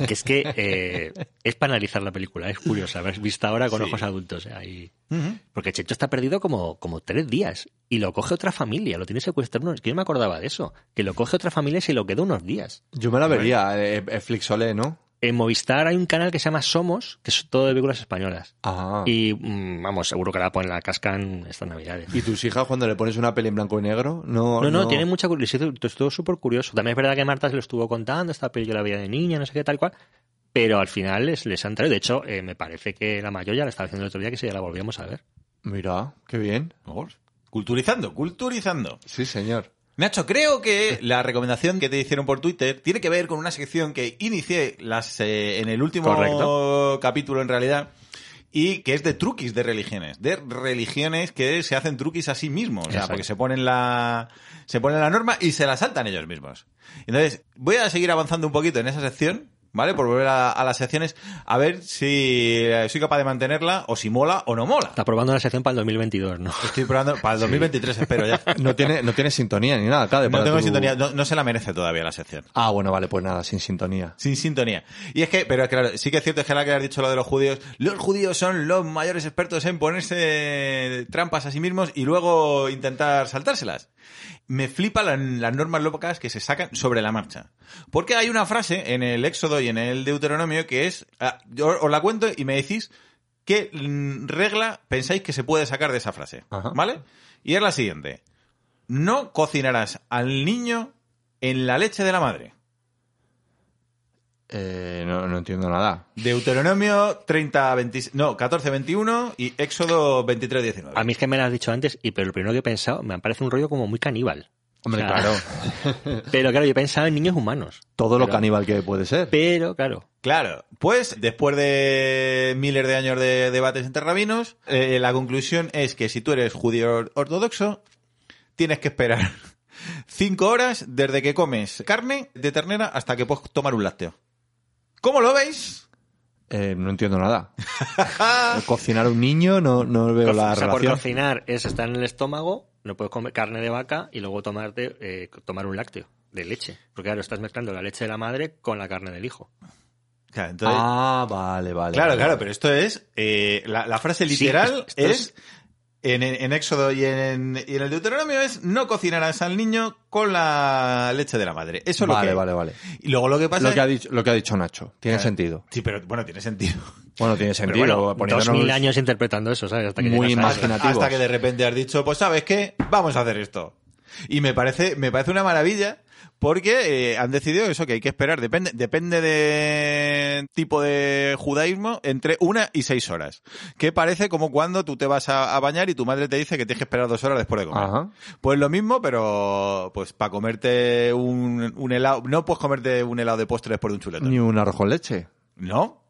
que es que eh, es para analizar la película, es curiosa, haber visto ahora con Sí. ojos adultos. eh, ahí. Porque Chencho está perdido como, como tres días y lo coge otra familia, lo tiene secuestrado. Es que yo me acordaba de eso, que lo coge otra familia y se lo queda unos días. Yo me la vería, eh, eh, Flixolé, ¿no? En Movistar hay un canal que se llama Somos, que es todo de películas españolas. Ah. Y mm, vamos, seguro que la ponen la cascan estas navidades. ¿Y tus hijas cuando le pones una peli en blanco y negro? No, No, no, tiene mucha curiosidad, estuvo súper curioso. También es verdad que Marta se lo estuvo contando, esta peli yo la veía de niña, no sé qué tal cual, pero al final les, les han traído. De hecho, eh, me parece que la mayor ya la estaba haciendo el otro día, que si ya la volvíamos a ver. Mira, qué bien. Culturizando, culturizando. Sí, señor. Nacho, creo que la recomendación que te hicieron por Twitter tiene que ver con una sección que inicié las, eh, en el último Correcto. capítulo en realidad y que es de truquis de religiones, de religiones que se hacen truquis a sí mismos, o sea, Exacto. porque se ponen la se ponen la norma y se la saltan ellos mismos. Entonces, voy a seguir avanzando un poquito en esa sección, ¿vale? Por volver a, a las secciones, a ver si eh, soy capaz de mantenerla o si mola o no mola. Está probando la sección para el 2022, ¿no? Estoy probando para el 2023, espero ya. [LAUGHS] No tiene, no tiene sintonía ni nada, de No tengo tu- sintonía, no, no se la merece todavía la sección. Ah, bueno, vale, pues nada, sin sintonía. Sin sintonía. Y es que, pero claro, sí que es cierto, es que ahora que has dicho lo de los judíos, los judíos son los mayores expertos en ponerse trampas a sí mismos y luego intentar saltárselas. Me flipa la- las normas locas que se sacan sobre la marcha. Porque hay una frase en el Éxodo y en el Deuteronomio que es, ah, yo os la cuento y me decís qué regla pensáis que se puede sacar de esa frase. Ajá. ¿Vale? Y es la siguiente. No cocinarás al niño en la leche de la madre. Eh, no, no entiendo nada. Deuteronomio 30, 20, no, 14, 21 y Éxodo 23, 19. A mí es que me lo has dicho antes, y pero lo primero que he pensado, me parece un rollo como muy caníbal. Hombre, O sea, claro. [LAUGHS] Pero claro, yo he pensado en niños humanos. Todo lo caníbal que puede ser. Pero, claro, Claro, pues después de miles de años de debates entre rabinos, eh, la conclusión es que si tú eres judío ortodoxo, tienes que esperar [LAUGHS] cinco horas desde que comes carne de ternera hasta que puedes tomar un lácteo. ¿Cómo lo veis? Eh, no entiendo nada. [LAUGHS] Cocinar a un niño, no, no veo la o sea, por cocinar es estar en el estómago, no puedes comer carne de vaca y luego tomarte, eh, tomar un lácteo de leche. Porque claro, estás mezclando la leche de la madre con la carne del hijo. Claro, entonces- Ah, vale, vale. Claro, vale, claro, vale. pero esto es. eh, la, la frase Sí, literal esto es. es- En, en Éxodo y en, y en el Deuteronomio es no cocinarás al niño con la leche de la madre. Eso es lo Vale, que. vale, vale. Y luego lo que pasa Lo que, ha es. dicho, lo que ha dicho Nacho. Tiene Claro. sentido. Sí, pero bueno, tiene sentido. Bueno, tiene sentido. bueno, dos mil años interpretando eso, ¿sabes? Hasta que Muy imaginativos. Hasta que de repente has dicho, pues sabes qué, vamos a hacer esto. Y me parece, me parece una maravilla porque eh, han decidido eso, que hay que esperar. Depende, depende de tipo de judaísmo, entre una y seis horas. Que parece como cuando tú te vas a, a bañar y tu madre te dice que tienes que esperar dos horas después de comer. Ajá. Pues lo mismo, pero pues para comerte un, un helado, no puedes comerte un helado de postre después de un chuletón. Ni un arroz con leche. ¿No?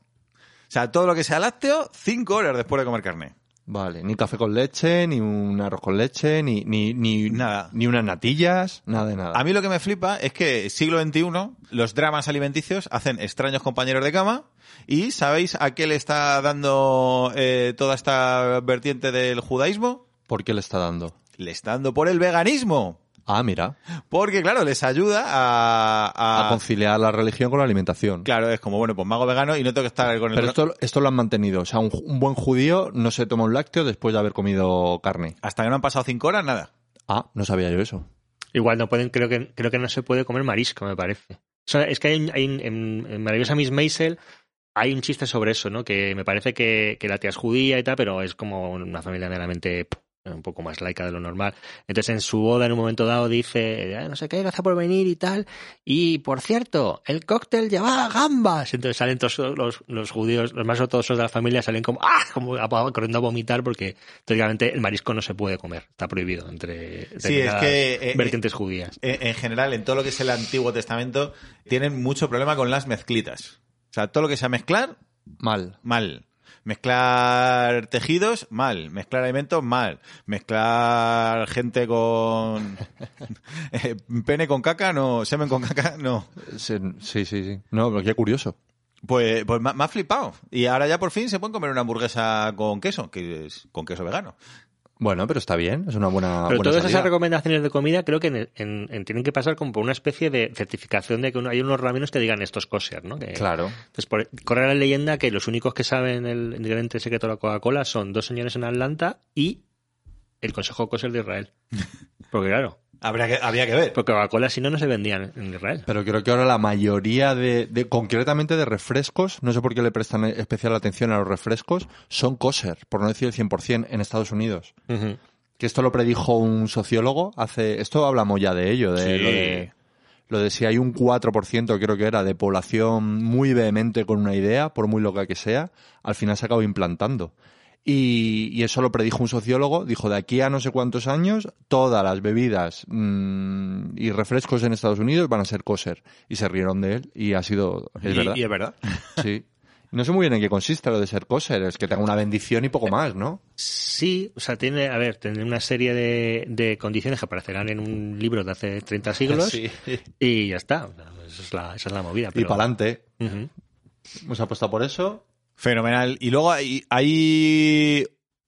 O sea, todo lo que sea lácteo, cinco horas después de comer carne. Vale, ni café con leche, ni un arroz con leche, ni, ni, ni, Nada. ni unas natillas, nada de nada. A mí lo que me flipa es que siglo XXI, los dramas alimenticios hacen extraños compañeros de cama y ¿sabéis a qué le está dando eh, toda esta vertiente del judaísmo? ¿Por qué le está dando? Le está dando por el veganismo. Ah, mira. Porque, claro, les ayuda a... a- A conciliar la religión con la alimentación. Claro, es como, bueno, pues me hago vegano y no tengo que estar con el... Pero esto, esto lo han mantenido. O sea, un, un buen judío no se toma un lácteo después de haber comido carne. Hasta que no han pasado cinco horas, nada. Ah, no sabía yo eso. Igual no pueden, creo que, creo que no se puede comer marisco, me parece. O sea, es que hay, hay en, en Maravillosa Miss Maisel hay un chiste sobre eso, ¿no? Que me parece que, que la tía es judía y tal, pero es como una familia meramente un poco más laica de lo normal. Entonces en su boda en un momento dado dice, "Ah, no sé qué, gracias por venir y tal. Y por cierto, el cóctel llevaba gambas. Entonces salen todos los, los judíos, los más ortodoxos de la familia salen como, ¡ah! como a- corriendo a vomitar porque teóricamente el marisco no se puede comer, está prohibido entre Sí, es determinadas que, eh, vertientes judías. En, en general, en todo lo que es el Antiguo Testamento, tienen mucho problema con las mezclitas. O sea, todo lo que sea mezclar, Mal. mal. Mezclar tejidos, mal. Mezclar alimentos, mal. Mezclar gente con... [LAUGHS] eh, pene con caca, no. Semen con caca, no. Sí, sí, sí. No, pero qué curioso. Pues, pues me ha flipado. Y ahora ya por fin se pueden comer una hamburguesa con queso, que es con queso vegano. Bueno, pero está bien, es una buena. Pero buena todas salida. esas recomendaciones de comida creo que en- en- en- tienen que pasar como por una especie de certificación de que uno- hay unos raminos que digan esto es kosher, ¿no? Que- Claro. Entonces, por, corre la leyenda que los únicos que saben el ingrediente secreto de la Coca-Cola son dos señores en Atlanta y el Consejo Kosher de Israel. [LAUGHS] Porque claro, Habría que, habría que ver. porque Coca-Cola si no, no se vendían en Israel. Pero creo que ahora la mayoría de, de- concretamente de refrescos, no sé por qué le prestan especial atención a los refrescos, son kosher, por no decir el 100% en Estados Unidos. Que esto lo predijo un sociólogo hace... Esto hablamos ya de ello, de Sí. lo de... Lo de si hay un 4%, creo que era, de población muy vehemente con una idea, por muy loca que sea, al final se acabó implantando. Y, y eso lo predijo un sociólogo, dijo, de aquí a no sé cuántos años, todas las bebidas mm, y refrescos en Estados Unidos van a ser kosher. Y se rieron de él, y ha sido... Es y, verdad. y es verdad. [LAUGHS] Sí. No sé muy bien en qué consiste lo de ser kosher, es que tenga una bendición y poco más, ¿no? Sí, o sea, tiene, a ver, tiene una serie de, de condiciones que aparecerán en un libro de hace 30 siglos Sí. y ya está. Esa es la, esa es la movida. Y para adelante. Hemos apostado por eso. Fenomenal. Y luego hay, hay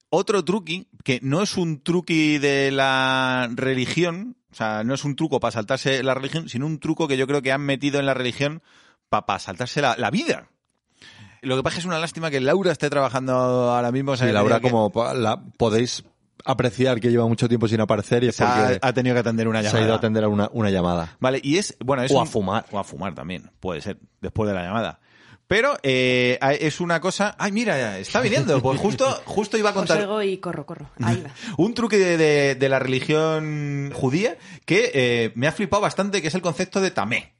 otro truqui, que no es un truqui de la religión, o sea, no es un truco para saltarse la religión, sino un truco que yo creo que han metido en la religión para saltarse la, la vida. Lo que pasa es que es una lástima que Laura esté trabajando ahora mismo. o sea, Sí, Laura, que- como la, podéis apreciar que lleva mucho tiempo sin aparecer y es ha, ha tenido que atender una se ha llamada. ido a atender a una, una llamada. Vale, y es, bueno, es O un- a fumar. O a fumar también, puede ser, después de la llamada. Pero eh, es una cosa... ¡Ay, mira! Está viniendo. Pues justo, justo iba a Os contar... oigo y corro, corro. Ahí va. [LAUGHS] Un truque de, de- de la religión judía que eh, me ha flipado bastante, que es el concepto de tamé.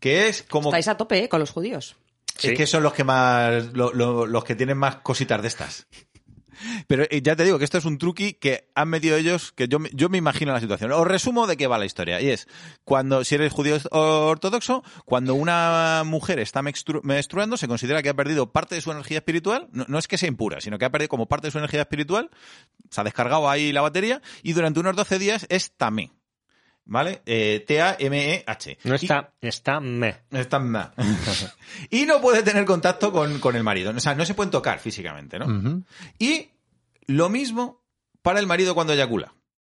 Que es como... Estáis a tope, ¿eh? Con los judíos. Es Sí. que son los que más... lo- lo- los que tienen más cositas de estas. Pero eh, ya te digo que esto es un truqui que han metido ellos, que yo, yo me imagino la situación. Os resumo de qué va la historia. Y es, cuando, si eres judío ortodoxo, cuando una mujer está menstru- menstruando, se considera que ha perdido parte de su energía espiritual. No, no es que sea impura, sino que ha perdido como parte de su energía espiritual. Se ha descargado ahí la batería. Y durante unos 12 días es tamé. ¿Vale? Eh, T-A-M-E-H. No Y- está, está me. Está mal. [LAUGHS] y no puede tener contacto con, con el marido. O sea, no se pueden tocar físicamente, ¿no? Y lo mismo para el marido cuando eyacula.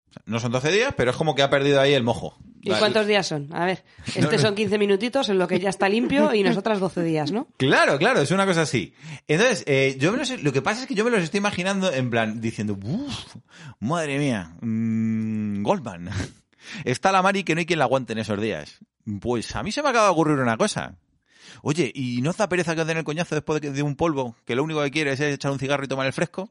O sea, no son 12 días, pero es como que ha perdido ahí el mojo. ¿Y Vale. cuántos días son? A ver, No, este no. son 15 minutitos en lo que ya está limpio y nosotras 12 días, ¿no? Claro, claro, es una cosa así. Entonces, eh, yo me los- lo que pasa es que yo me los estoy imaginando en plan, diciendo, "Uf, madre mía, mm, Goldman. Está la Mari que no hay quien la aguante en esos días. Pues a mí se me acaba de ocurrir una cosa. Oye, ¿y no os da pereza que os den el coñazo después de, un polvo que lo único que quieres es echar un cigarro y tomar el fresco?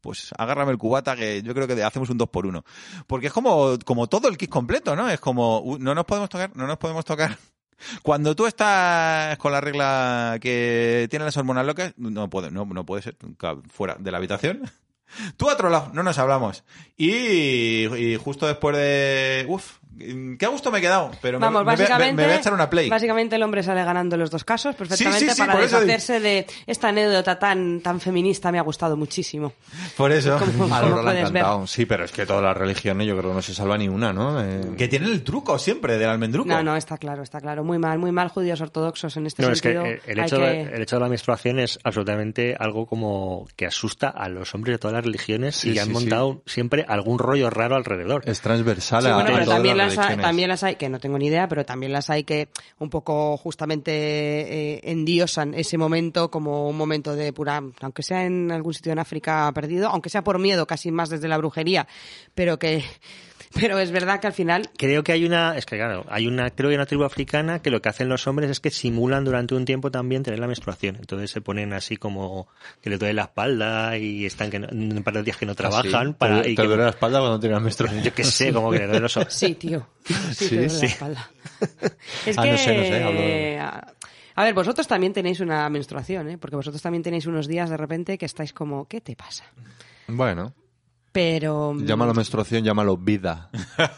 Pues agárrame el cubata que yo creo que hacemos un 2 por 1 Porque es como, como todo el kit completo, ¿no? Es como, "Uh, no nos podemos tocar, no nos podemos tocar. [LAUGHS] Cuando tú estás con la regla que tiene las hormonas locas, no puede, no, no puede ser fuera de la habitación. Tú a otro lado, no nos hablamos. Y, y justo después de... Uf, qué a gusto me he quedado. Pero me- Vamos, me, voy a- me- básicamente, me voy a echar una play. básicamente el hombre sale ganando los dos casos perfectamente Sí, sí, sí, para deshacerse de esta anécdota tan, tan feminista. Me ha gustado muchísimo. Por eso. Como- [LAUGHS] A como encantado. Sí, pero es que todas las religiones yo creo que no se salva ni una, ¿no? Eh, Que tienen el truco siempre del almendruco. No, no, está claro, está claro. Muy mal, muy mal judíos ortodoxos en este No, es que sentido. el hecho, que- de, el hecho de la menstruación es absolutamente algo como que asusta a los hombres de todas las religiones Sí, y han sí, montado siempre algún rollo raro alrededor. es transversal Sí, a, bueno, a pero todas también las también las hay, que no tengo ni idea, pero también las hay que un poco justamente eh, endiosan ese momento como un momento de pura, aunque sea en algún sitio en África perdido, aunque sea por miedo, casi más desde la brujería, pero que Pero es verdad que al final Creo que hay una, es que claro, hay una, creo que hay una tribu africana que lo que hacen los hombres es que simulan durante un tiempo también tener la menstruación. Entonces se ponen así como que le duele la espalda y están que no, un par de días que no trabajan ¿Ah, para ¿Te, y te que- duele la espalda cuando tienes menstruación? yo qué sé, como que le duele los ojos. Sí, tío. Sí, Sí, te duele sí. la espalda. [LAUGHS] Es Ah, que... no sé, no sé, hablo- a- A ver, vosotros también tenéis una menstruación, ¿eh? Porque vosotros también tenéis unos días de repente que estáis como, ¿qué te pasa? Bueno, Pero... mm, llámalo menstruación, llámalo vida.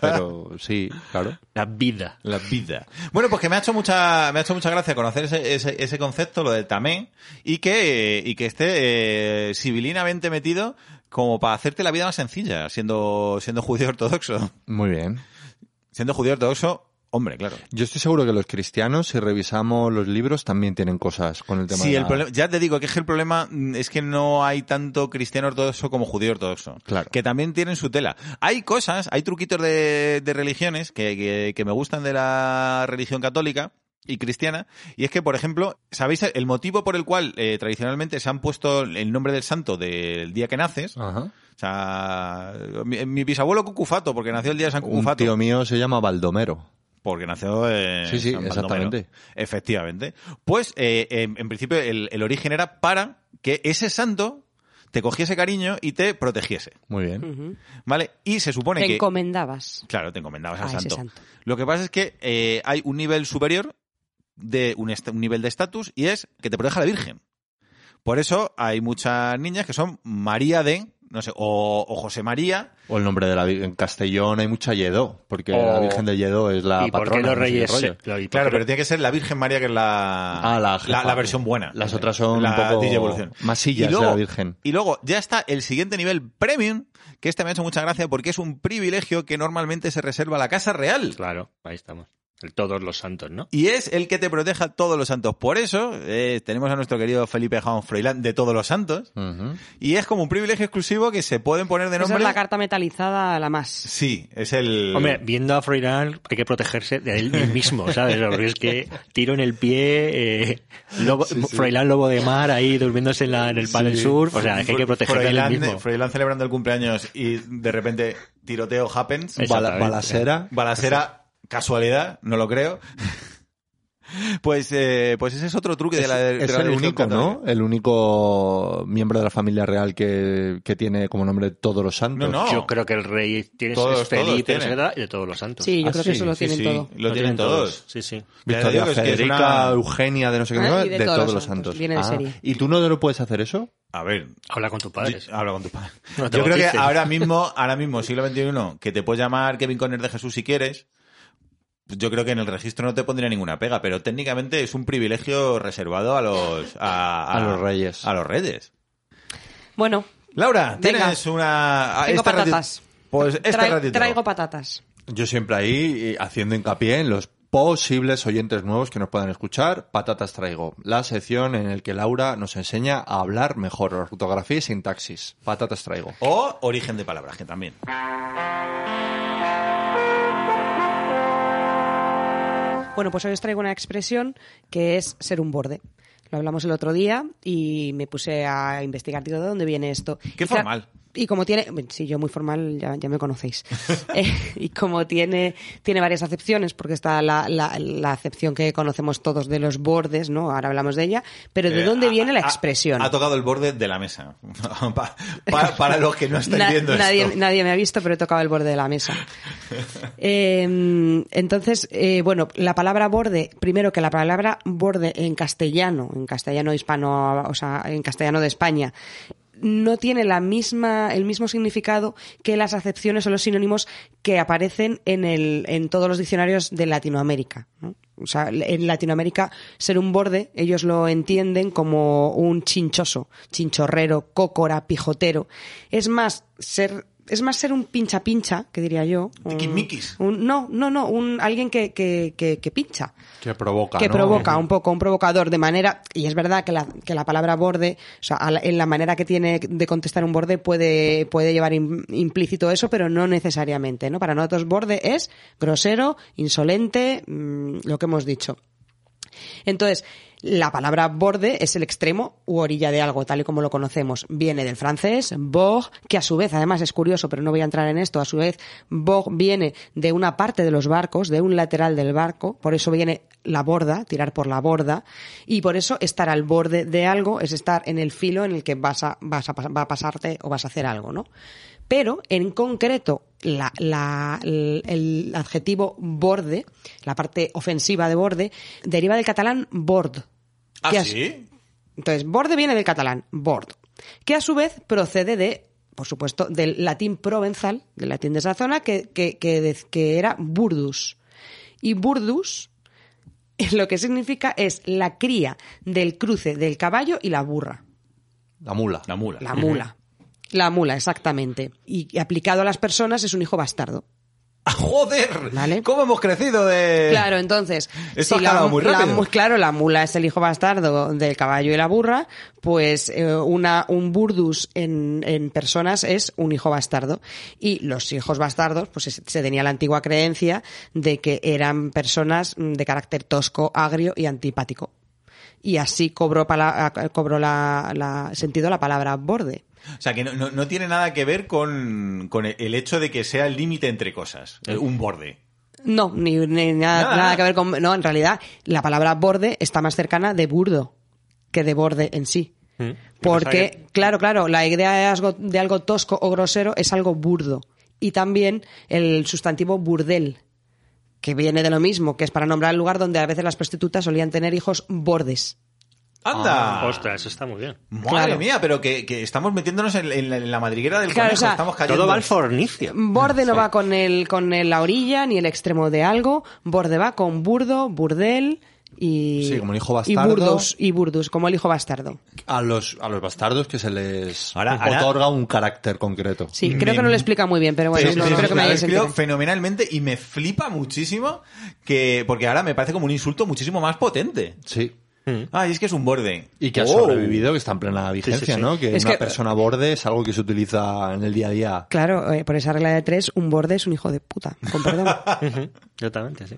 Pero sí, claro. La vida. La vida. Bueno, pues que me ha hecho mucha, me ha hecho mucha gracia conocer ese, ese, ese concepto, lo del tamé, y que, y que esté eh, civilinamente metido como para hacerte la vida más sencilla, siendo, siendo judío ortodoxo. Muy bien. Siendo judío ortodoxo, hombre, claro. Yo estoy seguro que los cristianos, si revisamos los libros, también tienen cosas con el tema Sí, de el la- problema, ya te digo que es que el problema mm, es que no hay tanto cristiano ortodoxo como judío ortodoxo. Claro. Que también tienen su tela. Hay cosas, hay truquitos de, de religiones que, que, que me gustan de la religión católica y cristiana. Y es que, por ejemplo, ¿sabéis el motivo por el cual eh, tradicionalmente se han puesto el nombre del santo del día que naces? Ajá. O sea, mi, mi bisabuelo Cucufato, porque nació el día de San Un Cucufato. tío mío se llama Baldomero. Porque nació en Sí, sí, San exactamente. Efectivamente. Pues, eh, en, en principio, el, el origen era para que ese santo te cogiese cariño y te protegiese. Muy bien. ¿Vale? Y se supone Te que... encomendabas. Claro, te encomendabas al A ese santo. santo. Lo que pasa es que eh, hay un nivel superior de un, un nivel de estatus y es que te proteja la Virgen. Por eso hay muchas niñas que son María de, no sé, o, o José María, O el nombre de la Virgen. En Castellón hay mucha Lledó, porque O- la Virgen de Lledó es la ¿Y por patrona. qué los no sé qué reyes? rollo. Claro, ¿y por pero tiene que ser la Virgen María, que es la, Ah, la jefa. la, versión buena. Las otras son la un poco Evolución. masillas Y luego- de la Virgen. Y luego ya está el siguiente nivel premium, que este me ha hecho mucha gracia porque es un privilegio que normalmente se reserva a la Casa Real. Claro, ahí estamos. El todos los santos, ¿no? Y es el que te proteja todos los santos. Por eso eh, tenemos a nuestro querido Felipe Jaun Froilán de todos los santos. Y es como un privilegio exclusivo que se pueden poner de Esa nombre. es la carta metalizada, la más. Sí, es el. Hombre, viendo a Froilán hay que protegerse de él mismo, [LAUGHS] ¿sabes? Porque es que tiro en el pie, eh, lobo, Froilán lobo de mar ahí durmiéndose en, la, en el panel Sí. sur, o sea, es que hay que protegerse de él Froilán, mismo. Froilán celebrando el cumpleaños y de repente tiroteo happens. Balacera. Balacera, casualidad, no lo creo. [LAUGHS] Pues, eh, pues ese es otro truque de la de es la el único, ¿no? El único miembro de la familia real que, que tiene como nombre todos los santos. No, no. Yo creo que el rey tiene Todos, es Felipe, todos tienen. y de todos los santos. Sí, yo Ah, creo que sí, eso lo Sí, tienen sí, todo. Lo tienen todos. Sí, sí. Victoria digo que es que es Federica, una- Eugenia, de no sé qué, Ah, de de, todos todos los santos. santos. Viene de Ah, serie. ¿Y tú no lo puedes hacer eso? A ver, Habla con tus padres. Habla con tu padre. No te Yo creo que ahora mismo, ahora mismo, siglo XXI, que te puedes llamar Kevin Conner de Jesús si quieres, yo creo que en el registro no te pondría ninguna pega, pero técnicamente es un privilegio reservado a los a, A los reyes. A los reyes. Bueno, Laura, Venga. tienes una tengo este rati- patatas. Pues Trai- ratito. traigo patatas. Yo siempre ahí eh, haciendo hincapié en los posibles oyentes nuevos que nos puedan escuchar, patatas traigo. La sección en la que Laura nos enseña a hablar mejor, ortografía y sintaxis. Patatas traigo. o origen de palabras, que también. Bueno, pues hoy os traigo una expresión que es ser un borde. Lo hablamos el otro día y me puse a investigar, digo, ¿de dónde viene esto? Qué Y formal. Y como tiene, sí, yo muy formal, ya, ya me conocéis. [LAUGHS] Eh, y como tiene, tiene varias acepciones, porque está la, la, la acepción que conocemos todos de los bordes, ¿no? Ahora hablamos de ella, pero ¿de Eh, dónde ha- viene la expresión? Ha, tocado el borde de la mesa. [LAUGHS] Pa- pa- para los que no estáis Na- viendo nadie, esto. nadie me ha visto, pero he tocado el borde de la mesa. [LAUGHS] Eh, entonces, eh, bueno, la palabra borde, primero que la palabra borde en castellano, en castellano hispano, o sea, en castellano de España, no tiene la misma, el mismo significado que las acepciones o los sinónimos que aparecen en, el, en todos los diccionarios de Latinoamérica. ¿no? O sea, en Latinoamérica ser un borde, ellos lo entienden como un chinchoso, chinchorrero, cócora, pijotero. Es más, ser es más ser un pincha pincha, que diría yo. Un- un- no, no, no, un alguien que, que, que, que pincha Que provoca, que ¿no? provoca un poco, un provocador de manera, y es verdad que la, que la palabra borde, o sea, a la- en la manera que tiene de contestar un borde puede, puede llevar im- implícito eso, pero no necesariamente, ¿no? Para nosotros borde es grosero, insolente, mm, lo que hemos dicho. Entonces, la palabra borde es el extremo u orilla de algo, tal y como lo conocemos. Viene del francés, bord, que a su vez, además es curioso, pero no voy a entrar en esto, a su vez, bord viene de una parte de los barcos, de un lateral del barco, por eso viene la borda, tirar por la borda, y por eso estar al borde de algo es estar en el filo en el que vas a, vas a, va a pasarte o vas a hacer algo, ¿no? Pero, en concreto, la- la- el, el adjetivo borde, la parte ofensiva de borde, deriva del catalán bord. ¿Ah, que a- sí? Entonces, borde viene del catalán, bord, que a su vez procede de, por supuesto, del latín provenzal, del latín de esa zona, que, que, que, de- que era burdus. Y burdus, [LAUGHS] lo que significa es la cría del cruce del caballo y la burra. La mula. La mula. La mula. La mula, exactamente. Y aplicado a las personas es un hijo bastardo. ¡Ah, ¡Joder! Vale. ¿Cómo hemos crecido de...? Claro, entonces, Esto ha la, escalado muy rápido. claro, la mula es el hijo bastardo del caballo y la burra, pues eh, una, un burdus en, en personas es un hijo bastardo. Y los hijos bastardos, pues se, se tenía la antigua creencia de que eran personas mm, de carácter tosco, agrio y antipático. Y así cobró, pala- cobró la, la- sentido la palabra borde. O sea, que no, no- no tiene nada que ver con, con el hecho de que sea el límite entre cosas. eh, Un borde. No, ni, ni nada, Nada, que ver con... No, en realidad, la palabra borde está más cercana de burdo que de borde en sí. Mm. Porque, que- claro, claro, la idea de algo, de algo tosco o grosero es algo burdo. Y también el sustantivo burdel, que viene de lo mismo, que es para nombrar el lugar donde a veces las prostitutas solían tener hijos bordes. ¡Anda! Ostras, eso está muy bien. Madre Claro. mía, pero que, que estamos metiéndonos en, en la, en la madriguera del Claro, conejo, o sea, estamos cayendo. Todo va al fornicio. Borde no va con el, con el- la orilla ni el extremo de algo. Borde va con burdo, burdel y... Sí, como el hijo Y bastardo. burdus, y burdus, como el hijo bastardo. A los, a los bastardos que se les Ahora- ahora- otorga un carácter concreto. Sí, creo Me- que no lo explica muy bien, pero bueno, Pero- no, pero espero que me fenomenalmente y me flipa muchísimo que porque ahora me parece como un insulto muchísimo más potente. Sí. Ah, y es que es un borde. Y que ha Oh. sobrevivido, que está en plena vigencia, sí. ¿no? Que Es una que- persona borde es algo que se utiliza en el día a día. Claro, eh, por esa regla de tres, un borde es un hijo de puta, con perdón. [LAUGHS] Ujú, Totalmente, sí.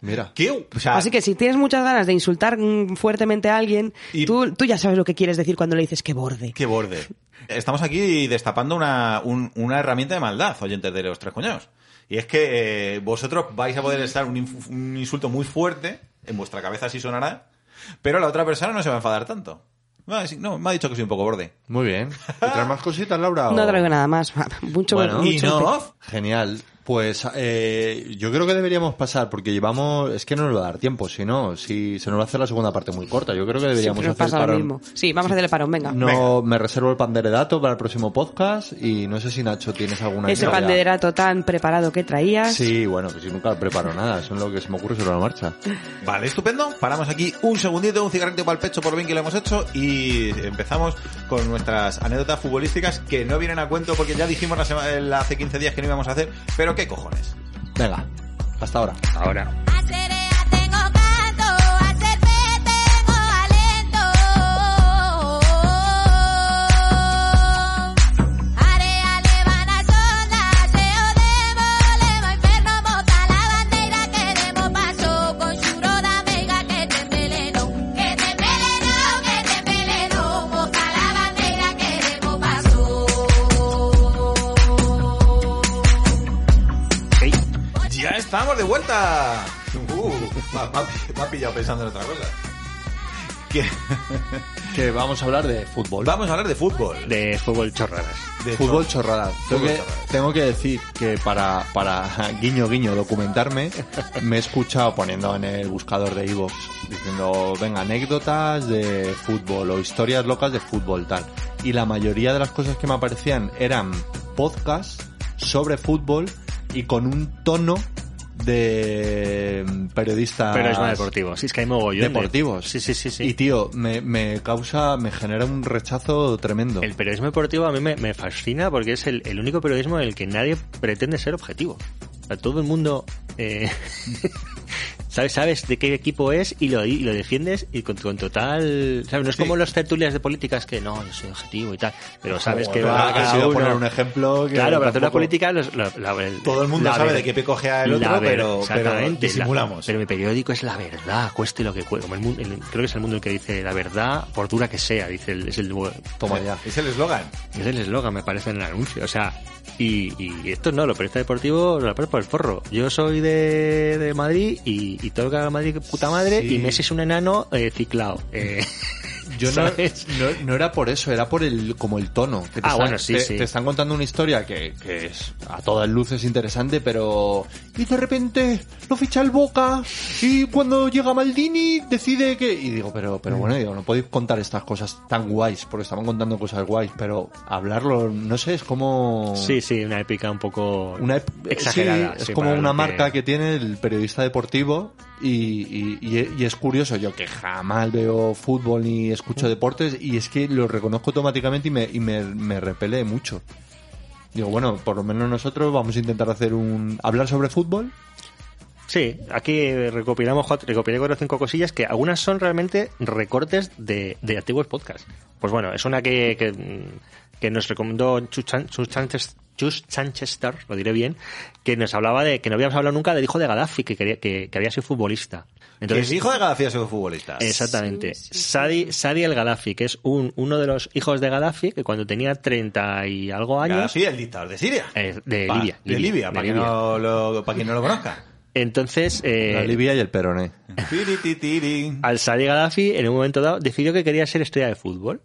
Mira. ¿Qué? O sea, Así que si tienes muchas ganas de insultar mm, fuertemente a alguien, Y- tú, tú ya sabes lo que quieres decir cuando le dices que borde. qué borde. Estamos aquí destapando una, un- una herramienta de maldad, oyentes de los tres cuñados. Y es que eh, vosotros vais a poder estar un, un insulto muy fuerte, en vuestra cabeza sí sonará, pero la otra persona no se va a enfadar tanto. No, me ha dicho que soy un poco borde. Muy bien. ¿Y traes más cositas, Laura? [LAUGHS] No traigo nada más. [LAUGHS] Mucho, Bueno, Y no, Genial. Pues eh, yo creo que deberíamos pasar, porque llevamos... Es que no nos va a dar tiempo, si no, si se nos va a hacer la segunda parte muy corta. Yo creo que deberíamos hacer pasa lo parón. mismo. Sí, vamos a hacer el parón, venga. No, me reservo el pan de dato para el próximo podcast y no sé si Nacho tienes alguna Ese idea. pan de hidrato tan preparado que traías. Sí, bueno, pues yo nunca preparo nada, eso es lo que se me ocurre sobre la marcha. [LAUGHS] Vale, estupendo. Paramos aquí un segundito, un cigarrito para el pecho por bien que lo hemos hecho y empezamos con nuestras anécdotas futbolísticas que no vienen a cuento porque ya dijimos la sema- el- hace 15 días que no íbamos a hacer, pero qué cojones. Venga, hasta ahora. Ahora. Estamos de vuelta! Uh, me ha- pillado pensando en otra cosa. Que- [LAUGHS] Que vamos a hablar de fútbol. Vamos a hablar de fútbol. de fútbol chorradas. De Fútbol chor- chorrada. Tengo Fútbol que, chorrada. tengo que decir que para, para [LAUGHS] guiño guiño documentarme, me he escuchado poniendo en el buscador de Evox diciendo, venga, anécdotas de fútbol o historias locas de fútbol tal. Y la mayoría de las cosas que me aparecían eran podcasts sobre fútbol y con un tono de periodista Periodismo deportivo. Sí, es que hay mogollón. de- deportivos. Sí, sí, sí. sí. Y tío, me, me causa, me genera un rechazo tremendo. El periodismo deportivo a mí me, me fascina porque es el, el único periodismo en el que nadie pretende ser objetivo. O sea, todo el mundo eh, [LAUGHS] ¿Sabes? Sabes de qué equipo es y lo, y lo defiendes y con, con total... ¿sabes? No es como los tertulias de políticas que no, yo soy objetivo y tal, pero sabes que va cada uno... poner un ejemplo que Claro, pero hacer una política... los- la- la- el- Todo el mundo sabe de qué pie el otro, pero, pero disimulamos. la- pero mi periódico es la verdad, cueste lo que cueste. Como el, mundo- el- creo que es el mundo el que dice la verdad, por dura que sea, dice el, es el, Toma ya. [LAUGHS] Es el eslogan. es el eslogan, me parece, en el anuncio. O sea, y, y esto no, lo periodista deportivo lo por el forro. Yo soy de, de Madrid y, y que haga Madrid, puta madre, Sí. y Messi es un enano eh, ciclado. Eh, [LAUGHS] Yo no, no, no era por eso, era por el como el tono. Que te Ah, están- bueno, sí, te, sí. te están contando una historia que, que es a todas luces interesante, pero... Y de repente lo ficha el Boca y cuando llega Maldini decide que... Y digo, pero, pero bueno, digo, no podéis contar estas cosas tan guays, porque estaban contando cosas guays, pero hablarlo, no sé, es como... Sí, sí, una épica un poco Una ep- exagerada. sí, es como una marca que tiene el periodista deportivo y, y- y- y es curioso, yo que jamás veo fútbol ni escucho deportes y es que lo reconozco automáticamente y me, y me, me repele mucho. Digo, bueno, por lo menos nosotros vamos a intentar hacer un... hablar sobre fútbol. Sí, aquí recopilamos recopilé cuatro o cinco cosillas que algunas son realmente recortes de, de antiguos podcasts. Pues bueno, es una que, que, nos recomendó Chus Chan- Chus Chanchester, lo diré bien, que nos hablaba de que no habíamos hablado nunca del hijo de Gaddafi, que, quería, que, que había sido futbolista. Entonces, el hijo de Gaddafi ha sido futbolista. Exactamente. Sadi, Sadi el Gaddafi, que es un, uno de los hijos de Gaddafi, que cuando tenía 30 y algo años... Gaddafi, el dictador de Siria. eh, de Pa- Libia. De Libia, de para, Libia. Que no lo, para quien no lo conozca. Entonces... eh, La Libia y el Peroné. Al salir Gaddafi, en un momento dado, decidió que quería ser estrella de fútbol.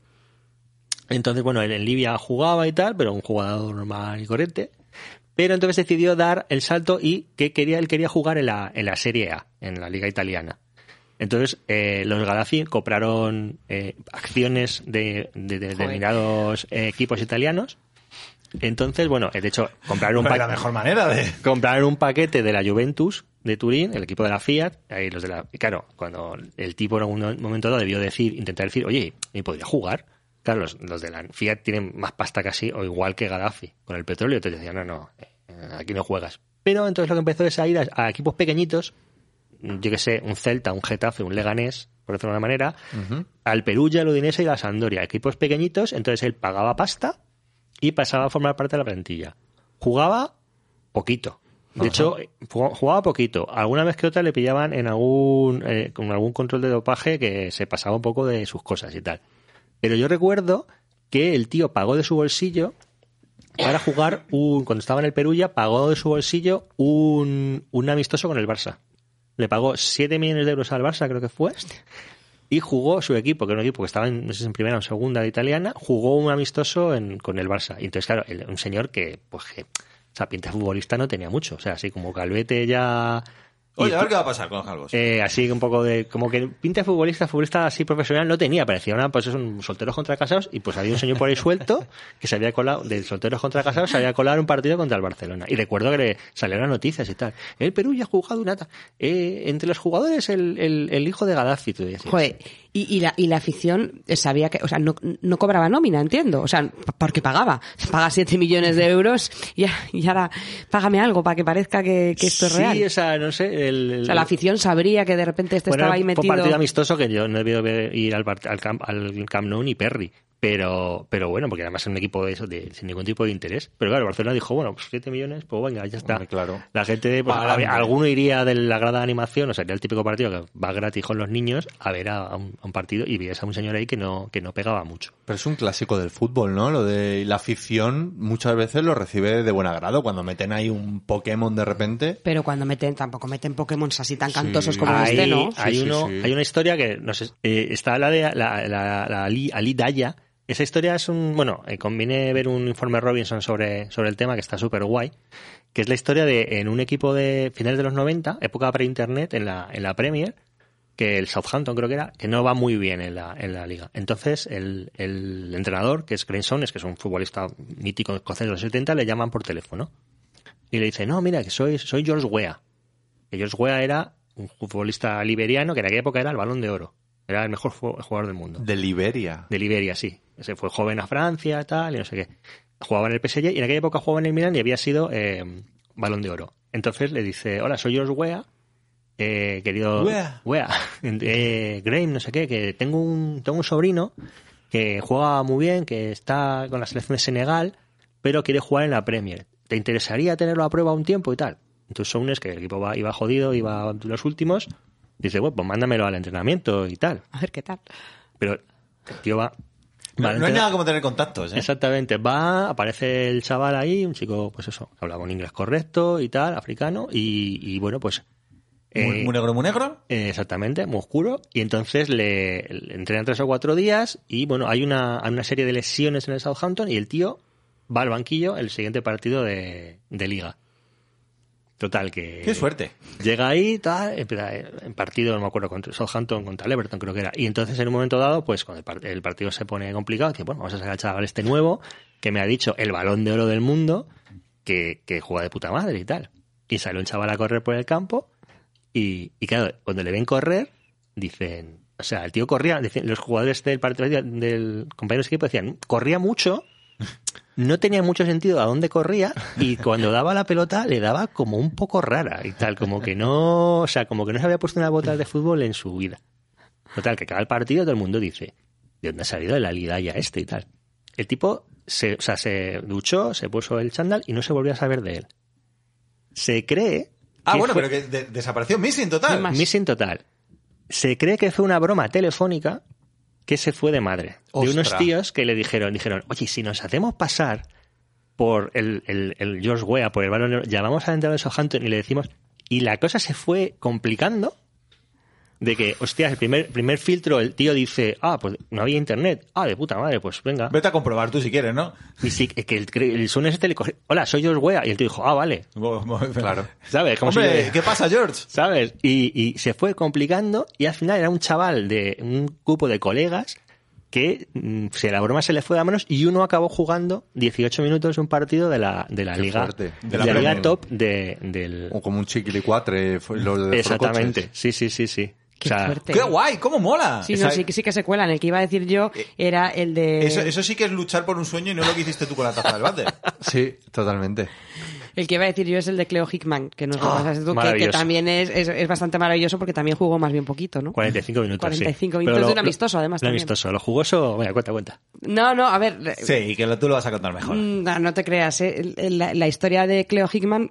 Entonces, bueno, él en Libia jugaba y tal, pero un jugador normal y corriente. Pero entonces decidió dar el salto y que quería, él quería jugar en la, en la Serie A, en la Liga Italiana. Entonces, eh, los Gaddafi compraron eh, acciones de, de- de determinados eh, equipos italianos. Entonces, bueno, de hecho, compraron un la mejor manera de... compraron un paquete de la Juventus de Turín, el equipo de la Fiat, ahí los de la, claro, cuando el tipo en algún momento dado debió decir, intentar decir, oye, ¿me podría jugar? Claro, los, los de la Fiat tienen más pasta casi, o igual que Gaddafi, con el petróleo, entonces decían, no, no, eh, aquí no juegas. Pero entonces lo que empezó es a ir a, a equipos pequeñitos, yo que sé, un Celta, un Getafe, un Leganés, por decirlo de una manera, al Perugia, el Udinese y la Sampdoria, equipos pequeñitos, entonces él pagaba pasta y pasaba a formar parte de la plantilla. Jugaba poquito. De hecho, jugaba poquito. Alguna vez que otra le pillaban en algún, eh, con algún control de dopaje que se pasaba un poco de sus cosas y tal. Pero yo recuerdo que el tío pagó de su bolsillo para jugar un, cuando estaba en el Perugia, pagó de su bolsillo un, un amistoso con el Barça. Le pagó 7 millones de euros al Barça, creo que fue. Y jugó su equipo, que era un equipo que estaba en, primera o en segunda de italiana, jugó un amistoso con el Barça. Y entonces, claro, un señor que, pues que, o sea, pinta futbolista no tenía mucho. O sea, así como Calvete ya... y Oye, a ver qué va a pasar con los calvos. eh, así un poco de como que pinta de futbolista futbolista así profesional no tenía parecía una pues son solteros contra casados y pues había un señor por ahí suelto [LAUGHS] que se había colado de solteros contra casados se había colado un partido contra el Barcelona y recuerdo que le salieron las noticias y tal el Perú ya ha jugado una eh, entre los jugadores el, el, el hijo de Gaddafi tú decías. Joder, y, y la, y la afición sabía que, o sea, no, no cobraba nómina, entiendo. O sea, porque pagaba. Paga 7 millones de euros y, y ahora págame algo para que parezca que, que esto es sí real. o sea no sé el, el- O sea, la afición sabría que de repente este Bueno, estaba ahí fue metido. un partido amistoso que yo no he debido ir al, al, camp, al Camp Nou ni Perry. Pero, pero bueno, porque además es un equipo de eso, de, sin ningún tipo de interés. Pero claro, Barcelona dijo, bueno, pues 7 millones, pues venga, ya está. Hombre, claro. La gente, pues, alguno iría de la grada de animación, o sea, sería el típico partido que va gratis con los niños a ver a, a un, a un partido y veías a un señor ahí que no, que no pegaba mucho. Pero es un clásico del fútbol, ¿no? Lo de la afición muchas veces lo recibe de buen agrado cuando meten ahí un Pokémon de repente. Pero cuando meten, tampoco meten Pokémon así tan cantosos como hay, este, ¿no? hay Sí, sí, uno, sí. hay una historia que no sé, eh, está la de la, la, la Ali, Ali Daya. Esa historia es un, bueno, eh, conviene ver un informe Robinson sobre, sobre el tema que está súper guay, que es la historia de en un equipo de finales de los 90, época pre-internet, en la, en la Premier, que el Southampton creo que era, que no va muy bien en la, en la liga. Entonces, el, el entrenador, que es Grensones, que es un futbolista mítico escocés de los 70, le llaman por teléfono. Y le dice, no, mira, que soy, soy George Weah. Que George Weah era un futbolista liberiano que en aquella época era el balón de oro. Era el mejor jugador del mundo. De Liberia. De Liberia, sí. Se fue joven a Francia, tal, y no sé qué. Jugaba en el PSG y en aquella época jugaba en el Milan y había sido eh, balón de oro. Entonces le dice, hola, soy George Weah eh, querido Wea. Wea, [LAUGHS] eh, Graham, no sé qué, que tengo un, tengo un sobrino que juega muy bien, que está con la selección de Senegal, pero quiere jugar en la Premier. ¿Te interesaría tenerlo a prueba un tiempo y tal? Entonces Sounes, que el equipo va- iba jodido, iba de los últimos, dice, bueno, pues mándamelo al entrenamiento y tal. A ver qué tal. Pero el tío va... No, hay nada como tener contactos, ¿eh? Exactamente, va, aparece el chaval ahí, un chico, pues eso, que hablaba un inglés correcto y tal, africano, y, y bueno, pues... Muy, eh, muy negro, muy negro. eh, exactamente, muy oscuro. Y entonces le, le entrenan tres o cuatro días y bueno, hay una, hay una serie de lesiones en el Southampton y el tío va al banquillo el siguiente partido de, de liga. Total, que... Qué suerte. Llega ahí, tal, empieza en partido, no me acuerdo, contra Southampton, contra Everton creo que era. Y entonces en un momento dado, pues cuando el, par- el partido se pone complicado, dice, bueno, vamos a sacar al chaval este nuevo, que me ha dicho el balón de oro del mundo, que, que juega de puta madre y tal. Y sale un chaval a correr por el campo y, y claro, cuando le ven correr, dicen, o sea, el tío corría, los jugadores del partido del compañero de equipo decían, corría mucho, no tenía mucho sentido a dónde corría y cuando daba la pelota le daba como un poco rara y tal, como que no, o sea, como que no se había puesto una bota de fútbol en su vida. Total, que acaba el partido todo el mundo liga ¿de dónde ha salido la ya este y tal? El tipo se, o sea, se duchó, se puso el chándal y no se volvió a saber de él. Se cree Ah, que bueno, fue- pero que de- desapareció Missing total. ¿Qué más? Missing total. Se cree que fue una broma telefónica que se fue de madre. De unos tíos que le dijeron, dijeron, oye, si nos hacemos pasar por el, el, el George Weah, por el balón, llamamos al entrenador de Southampton y le decimos, y la cosa se fue complicando de que, hostias, el primer, primer filtro, el tío dice, ah, pues no había internet. Ah, de puta madre, pues venga. Vete a comprobar tú si quieres, ¿no? Y sí, que el, el Sun este le coge, hola, soy George Weah. Y el tío dijo, ah, vale. [LAUGHS] Claro. ¿Sabes? Como si Hombre, le- ¿qué pasa, George? [LAUGHS] ¿Sabes? Y, y se fue complicando y al final era un chaval de un grupo de colegas que mm, se la broma se le fue de manos y uno acabó jugando 18 minutos un partido de la, de la Qué liga fuerte. de De la, la liga top de, del O como un chiquilicuatre. lo de exactamente sí sí sí sí Qué o sea, fuerte. ¡Qué guay! ¿Cómo mola? Sí, no, sí, sí que se cuelan. El que iba a decir yo era el de... Eso, eso sí que es luchar por un sueño y no lo que hiciste tú con la taza del váter. [LAUGHS] Sí, totalmente. El que iba a decir yo es el de Cleo Hickman, que nos lo Ah, pasaste tú, que- que, también es, es, es bastante maravilloso porque también jugó más bien poquito, ¿no? 45 minutos 45 sí. minutos Pero de un amistoso, además, de un amistoso lo jugoso venga cuenta cuenta No, no, a ver... Sí, que lo- tú lo vas a contar mejor. Mm, No, no te creas, ¿eh? La, la historia de Cleo Hickman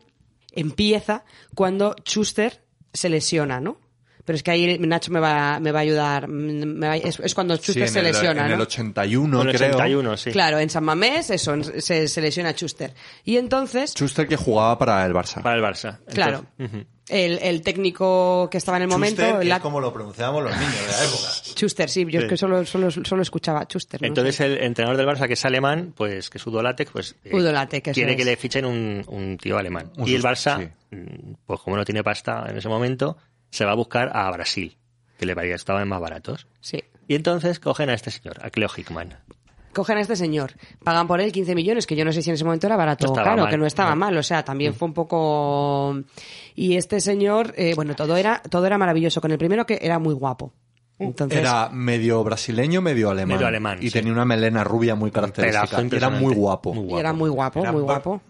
empieza cuando Schuster se lesiona, ¿no? Pero es que ahí Nacho me va, me va a ayudar. me va- es, es cuando Sí, Schuster en se el, lesiona, en el ¿no? 81, en el creo. 81 sí Claro, en San Mamés, eso, se, se lesiona Schuster. Y entonces, Schuster que jugaba para el Barça. para el Barça claro, Entonces, ujú. el, el técnico que estaba en el momento, Schuster, que la- es como lo pronunciábamos los niños de la época. Schuster, sí, yo es que solo, solo, solo escuchaba Schuster. no Entonces el entrenador del Barça, que es alemán, pues que es Udo Lattek, pues eh, Udo Lattek, quiere que es. le fichen un, un tío alemán. Un y el Barça, mm, pues como no tiene pasta en ese momento, se va a buscar a Brasil, que le parecía que estaban más baratos. Sí. Y entonces cogen a este señor, a Cleo Hickman. Cogen a este señor, pagan por él 15 millones, que yo no sé si en ese momento era barato No o estaba caro, mal, que no estaba no. mal, o sea, también fue un poco... Y este señor, eh, bueno, todo era, todo era maravilloso, con el primero que era muy guapo. Entonces, Era medio brasileño, medio alemán. Medio alemán, Y sí. tenía una melena rubia muy característica. era muy guapo. Muy y era muy guapo, Era muy guapo.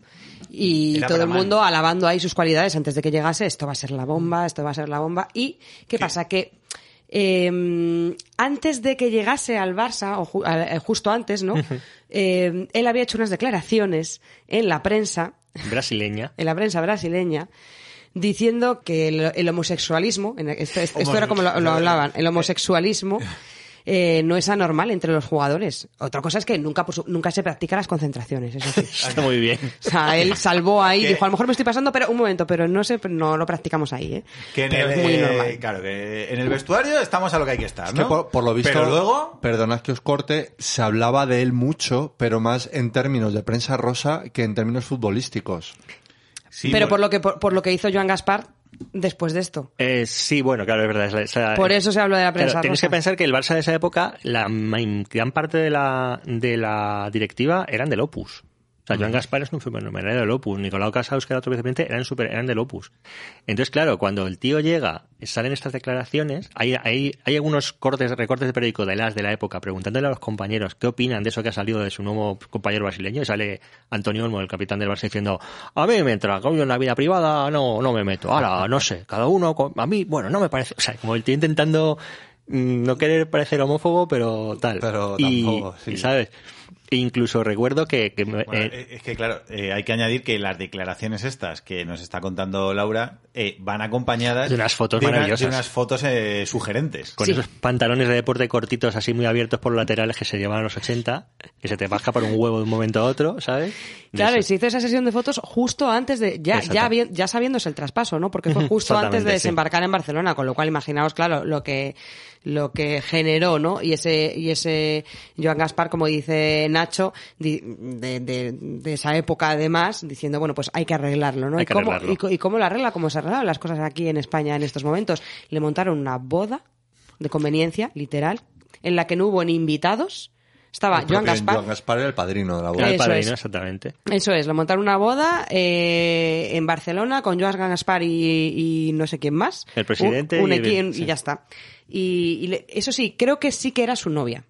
Y Era todo el mundo alabando ahí sus cualidades antes de que llegase, esto va a ser la bomba, esto va a ser la bomba. ¿Y qué pasa? Que eh, antes de que llegase al Barça, o ju- a- eh, justo antes, ¿no? Eh, él había hecho unas declaraciones en la prensa, Brasileña. en la prensa brasileña, diciendo que el, el homosexualismo, en- esto, esto- esto era como lo, lo hablaban, el homosexualismo [LAUGHS] eh, no es anormal entre los jugadores. Otra cosa es que nunca, nunca se practican las concentraciones, eso sí. [LAUGHS] Está muy bien. O sea, él salvó ahí, Que- dijo, a lo mejor me estoy pasando, pero un momento, pero no sé, no lo practicamos ahí, ¿eh? Que en Pero el, es muy eh, normal. Claro, que en el vestuario estamos a lo que hay que estar, Es ¿no? que por, por lo visto, Pero luego... perdonad que os corte, se hablaba de él mucho, pero más en términos de prensa rosa que en términos futbolísticos. sí, pero bueno, por lo que por, por lo que hizo Joan Gaspar después de esto. Eh, sí, bueno, claro, es verdad. es la- Por eso se habló de la Claro, prensa tienes que pensar que el Barça de esa época, la gran parte de la, de la directiva eran del Opus. O sea, Joan Gaspar es un fenómeno, era del Opus. Nicolau Casaus, que era otro vicepresidente, eran, super, eran del Opus. Entonces, claro, cuando el tío llega, salen estas declaraciones, hay, hay, hay algunos cortes, recortes de periódico de las de la época preguntándole a los compañeros qué opinan de eso que ha salido de su nuevo compañero brasileño y sale Antonio Olmo, el capitán del Barça, diciendo a mí mientras yo en la vida privada no, no me meto. Ahora, no sé, cada uno, a mí, bueno, no me parece, o sea, como el tío intentando mm, no querer parecer homófobo, pero tal. Pero y, tampoco, sí. y, ¿sabes? E incluso recuerdo que, que Bueno, eh, es que claro, eh, hay que añadir que las declaraciones estas que nos está contando Laura eh, van acompañadas De unas fotos de una- maravillosas. de unas fotos eh, sugerentes. con Sí. esos pantalones de deporte cortitos así muy abiertos por los laterales que se llevan a los 80, que se te baja por un huevo de un momento a otro, ¿sabes? De Claro, y se hizo esa sesión de fotos justo antes de, ya, ya, ya sabiéndose el traspaso, ¿no? Porque fue [LAUGHS] justo antes de sí. desembarcar en Barcelona, con lo cual imaginaos, claro, lo que, lo que generó, ¿no? Y ese, y ese Joan Gaspar, como dice Nacho, de, de, de esa época además, diciendo, bueno, pues hay que arreglarlo, ¿no? Hay y, que cómo, arreglarlo. y cómo lo arregla, cómo se arreglan las cosas aquí en España en estos momentos. Le montaron una boda de conveniencia, literal, en la que no hubo ni invitados. Estaba El Joan Gaspar. Joan Gaspar era el padrino de la boda. Era el Eso padrino, es. exactamente. Eso es, lo montaron una boda eh, en Barcelona con Joan Gaspar y, y no sé quién más. El presidente Un, un y el- ya está. Y, y le- eso sí, creo que sí que era su novia.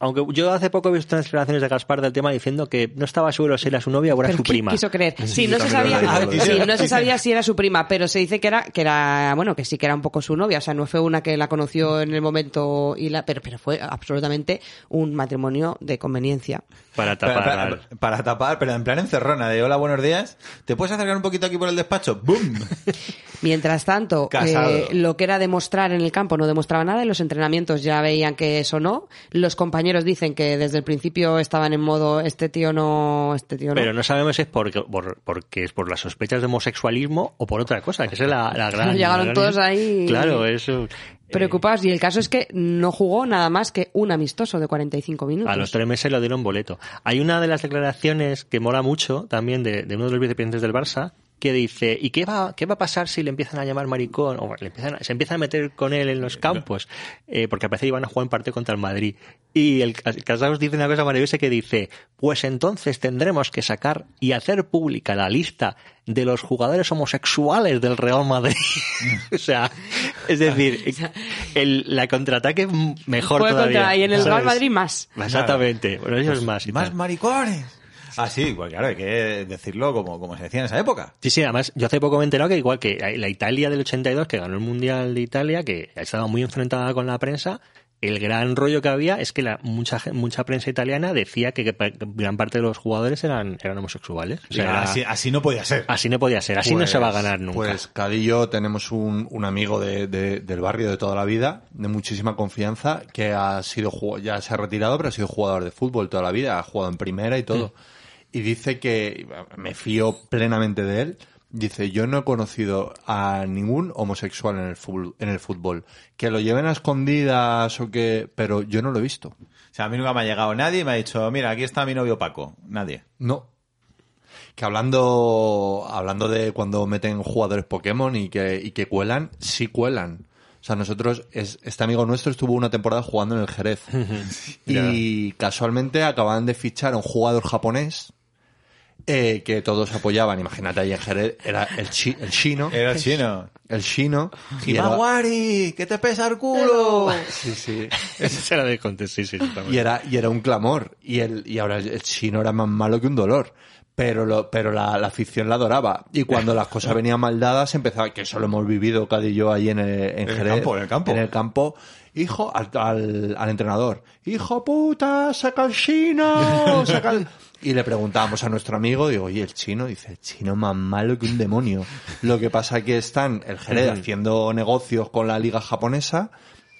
Aunque yo hace poco he visto unas declaraciones de Gaspar del tema diciendo que no estaba seguro si era su novia o era Pero su prima. quiso creer. Sí, no se sabía, sí, no se sabía si era su prima, pero se dice que era, que era, bueno, que sí que era un poco su novia. O sea, no fue una que la conoció en el momento y la, pero, pero fue absolutamente un matrimonio de conveniencia. Para tapar. para- tapar, pero en plan encerrona, de hola, buenos días. ¿Te puedes acercar un poquito aquí por el despacho? ¡Bum! [LAUGHS] Mientras tanto, eh, lo que era demostrar en el campo no demostraba nada y los entrenamientos ya veían que eso no. Los compañeros dicen que desde el principio estaban en modo este tío no, este tío no. Pero no sabemos si es porque, por, porque es por las sospechas de homosexualismo o por otra cosa, que esa es la, la gran... [LAUGHS] Llegaron la gran- todos ahí- Claro, eso... Preocupados y el caso es que no jugó nada más que un amistoso de 45 minutos. A los tres meses le dieron boleto. Hay una de las declaraciones que mola mucho también de, de uno de los vicepresidentes del Barça que dice, ¿y qué va, qué va a pasar si le empiezan a llamar maricón? O le empiezan a- se empiezan a meter con él en los campos, eh, porque a veces iban a jugar en parte contra el Madrid. Y el Cas- Casaus dice una cosa maravillosa que dice, pues entonces tendremos que sacar y hacer pública la lista de los jugadores homosexuales del Real Madrid. [LAUGHS] o sea, es decir, [LAUGHS] el, la contraataque mejor todavía. contra, y en el Real. Madrid más. Exactamente. Bueno, eso es más. y ¡Más tal. maricones! Ah, sí, pues claro, hay que decirlo como, como se decía en esa época. Sí, sí, además, yo hace poco me he enterado que igual que la Italia del 82, que ganó el Mundial de Italia, que ha estado muy enfrentada con la prensa, el gran rollo que había es que la, mucha, mucha prensa italiana decía que, gran parte de los jugadores eran, eran homosexuales. O sea, era- así, así no podía ser. así no podía ser, así no se va a ganar nunca. Pues Cadi y yo tenemos un, un amigo de- de- del barrio de toda la vida, de muchísima confianza, que ha sido ya se ha retirado, pero ha sido jugador de fútbol toda la vida, ha jugado en primera y todo. Y dice que, me fío plenamente de él, dice, yo no he conocido a ningún homosexual en el fútbol, en el fútbol. Que lo lleven a escondidas o que, pero yo no lo he visto. O sea, a mí nunca me ha llegado nadie y me ha dicho, mira, aquí está mi novio Paco. Nadie. No. Que hablando, hablando de cuando meten jugadores Pokémon y que, y que cuelan, sí cuelan. O sea, nosotros, es- este amigo nuestro estuvo una temporada jugando en el Jerez. [LAUGHS] y casualmente acaban de fichar a un jugador japonés eh, que todos apoyaban. Imagínate ahí en Jerez, era el, chi- el chino. Era chino. El chino. y era- ¡Himawari! ¡Que te pesa el culo! Sí, sí. se la de contexto, sí, sí, Y era, y era un clamor. Y, el, y ahora el chino era más malo que un dolor. Pero, lo, pero la, la afición la adoraba. Y cuando las cosas venían mal dadas, empezaba, que eso lo hemos vivido, Cadi y yo, ahí en, el, en En el campo, en el campo. En el campo. Hijo, al, al, al entrenador. Hijo puta, saca el chino, saca el... Y le preguntábamos a nuestro amigo, digo, oye, el chino, dice, el chino más malo que un demonio. Lo que pasa que están el Jerez haciendo negocios con la liga japonesa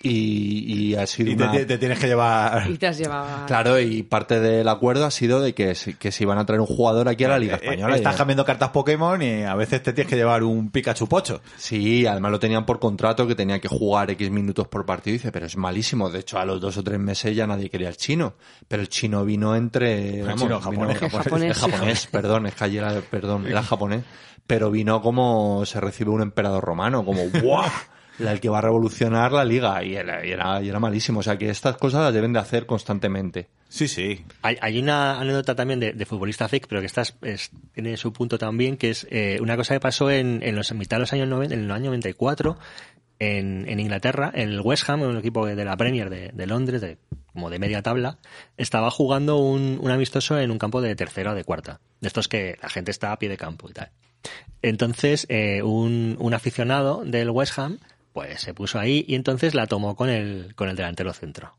y, y ha sido Y te, una... te- te tienes que llevar... Y te has llevado... Claro, y parte del acuerdo ha sido de que, se- que se iban a traer un jugador aquí a la Liga Eh, Española. Estás Y- cambiando cartas Pokémon y a veces te tienes que llevar un Pikachu pocho. Sí, además lo tenían por contrato que tenía que jugar X minutos por partido. Y dice, pero es malísimo. De hecho, a los dos o tres meses ya nadie quería el chino. Pero el chino vino entre... El vamos, vino- japonés, japonés. [LAUGHS] Es japonés, perdón, es que ayer era, perdón, era japonés. Pero vino como se recibe un emperador romano, como [LAUGHS] ¡guau! La- el que va a revolucionar la liga y era, y era, y era malísimo. O sea que estas cosas las deben de hacer constantemente. Sí, sí. Hay, hay una anécdota también de, de futbolista fake, pero que esta es- es- tiene su punto también, que es eh, una cosa que pasó en, en los en mitad de los años 90, en el año 94, en, en Inglaterra, en el West Ham, un equipo de la Premier de, de Londres, de, como de media tabla, estaba jugando un, un amistoso en un campo de tercera o de cuarta. De estos que la gente está a pie de campo y tal. Entonces, eh, un, un aficionado del West Ham, pues se puso ahí y entonces la tomó con el, con el delantero centro.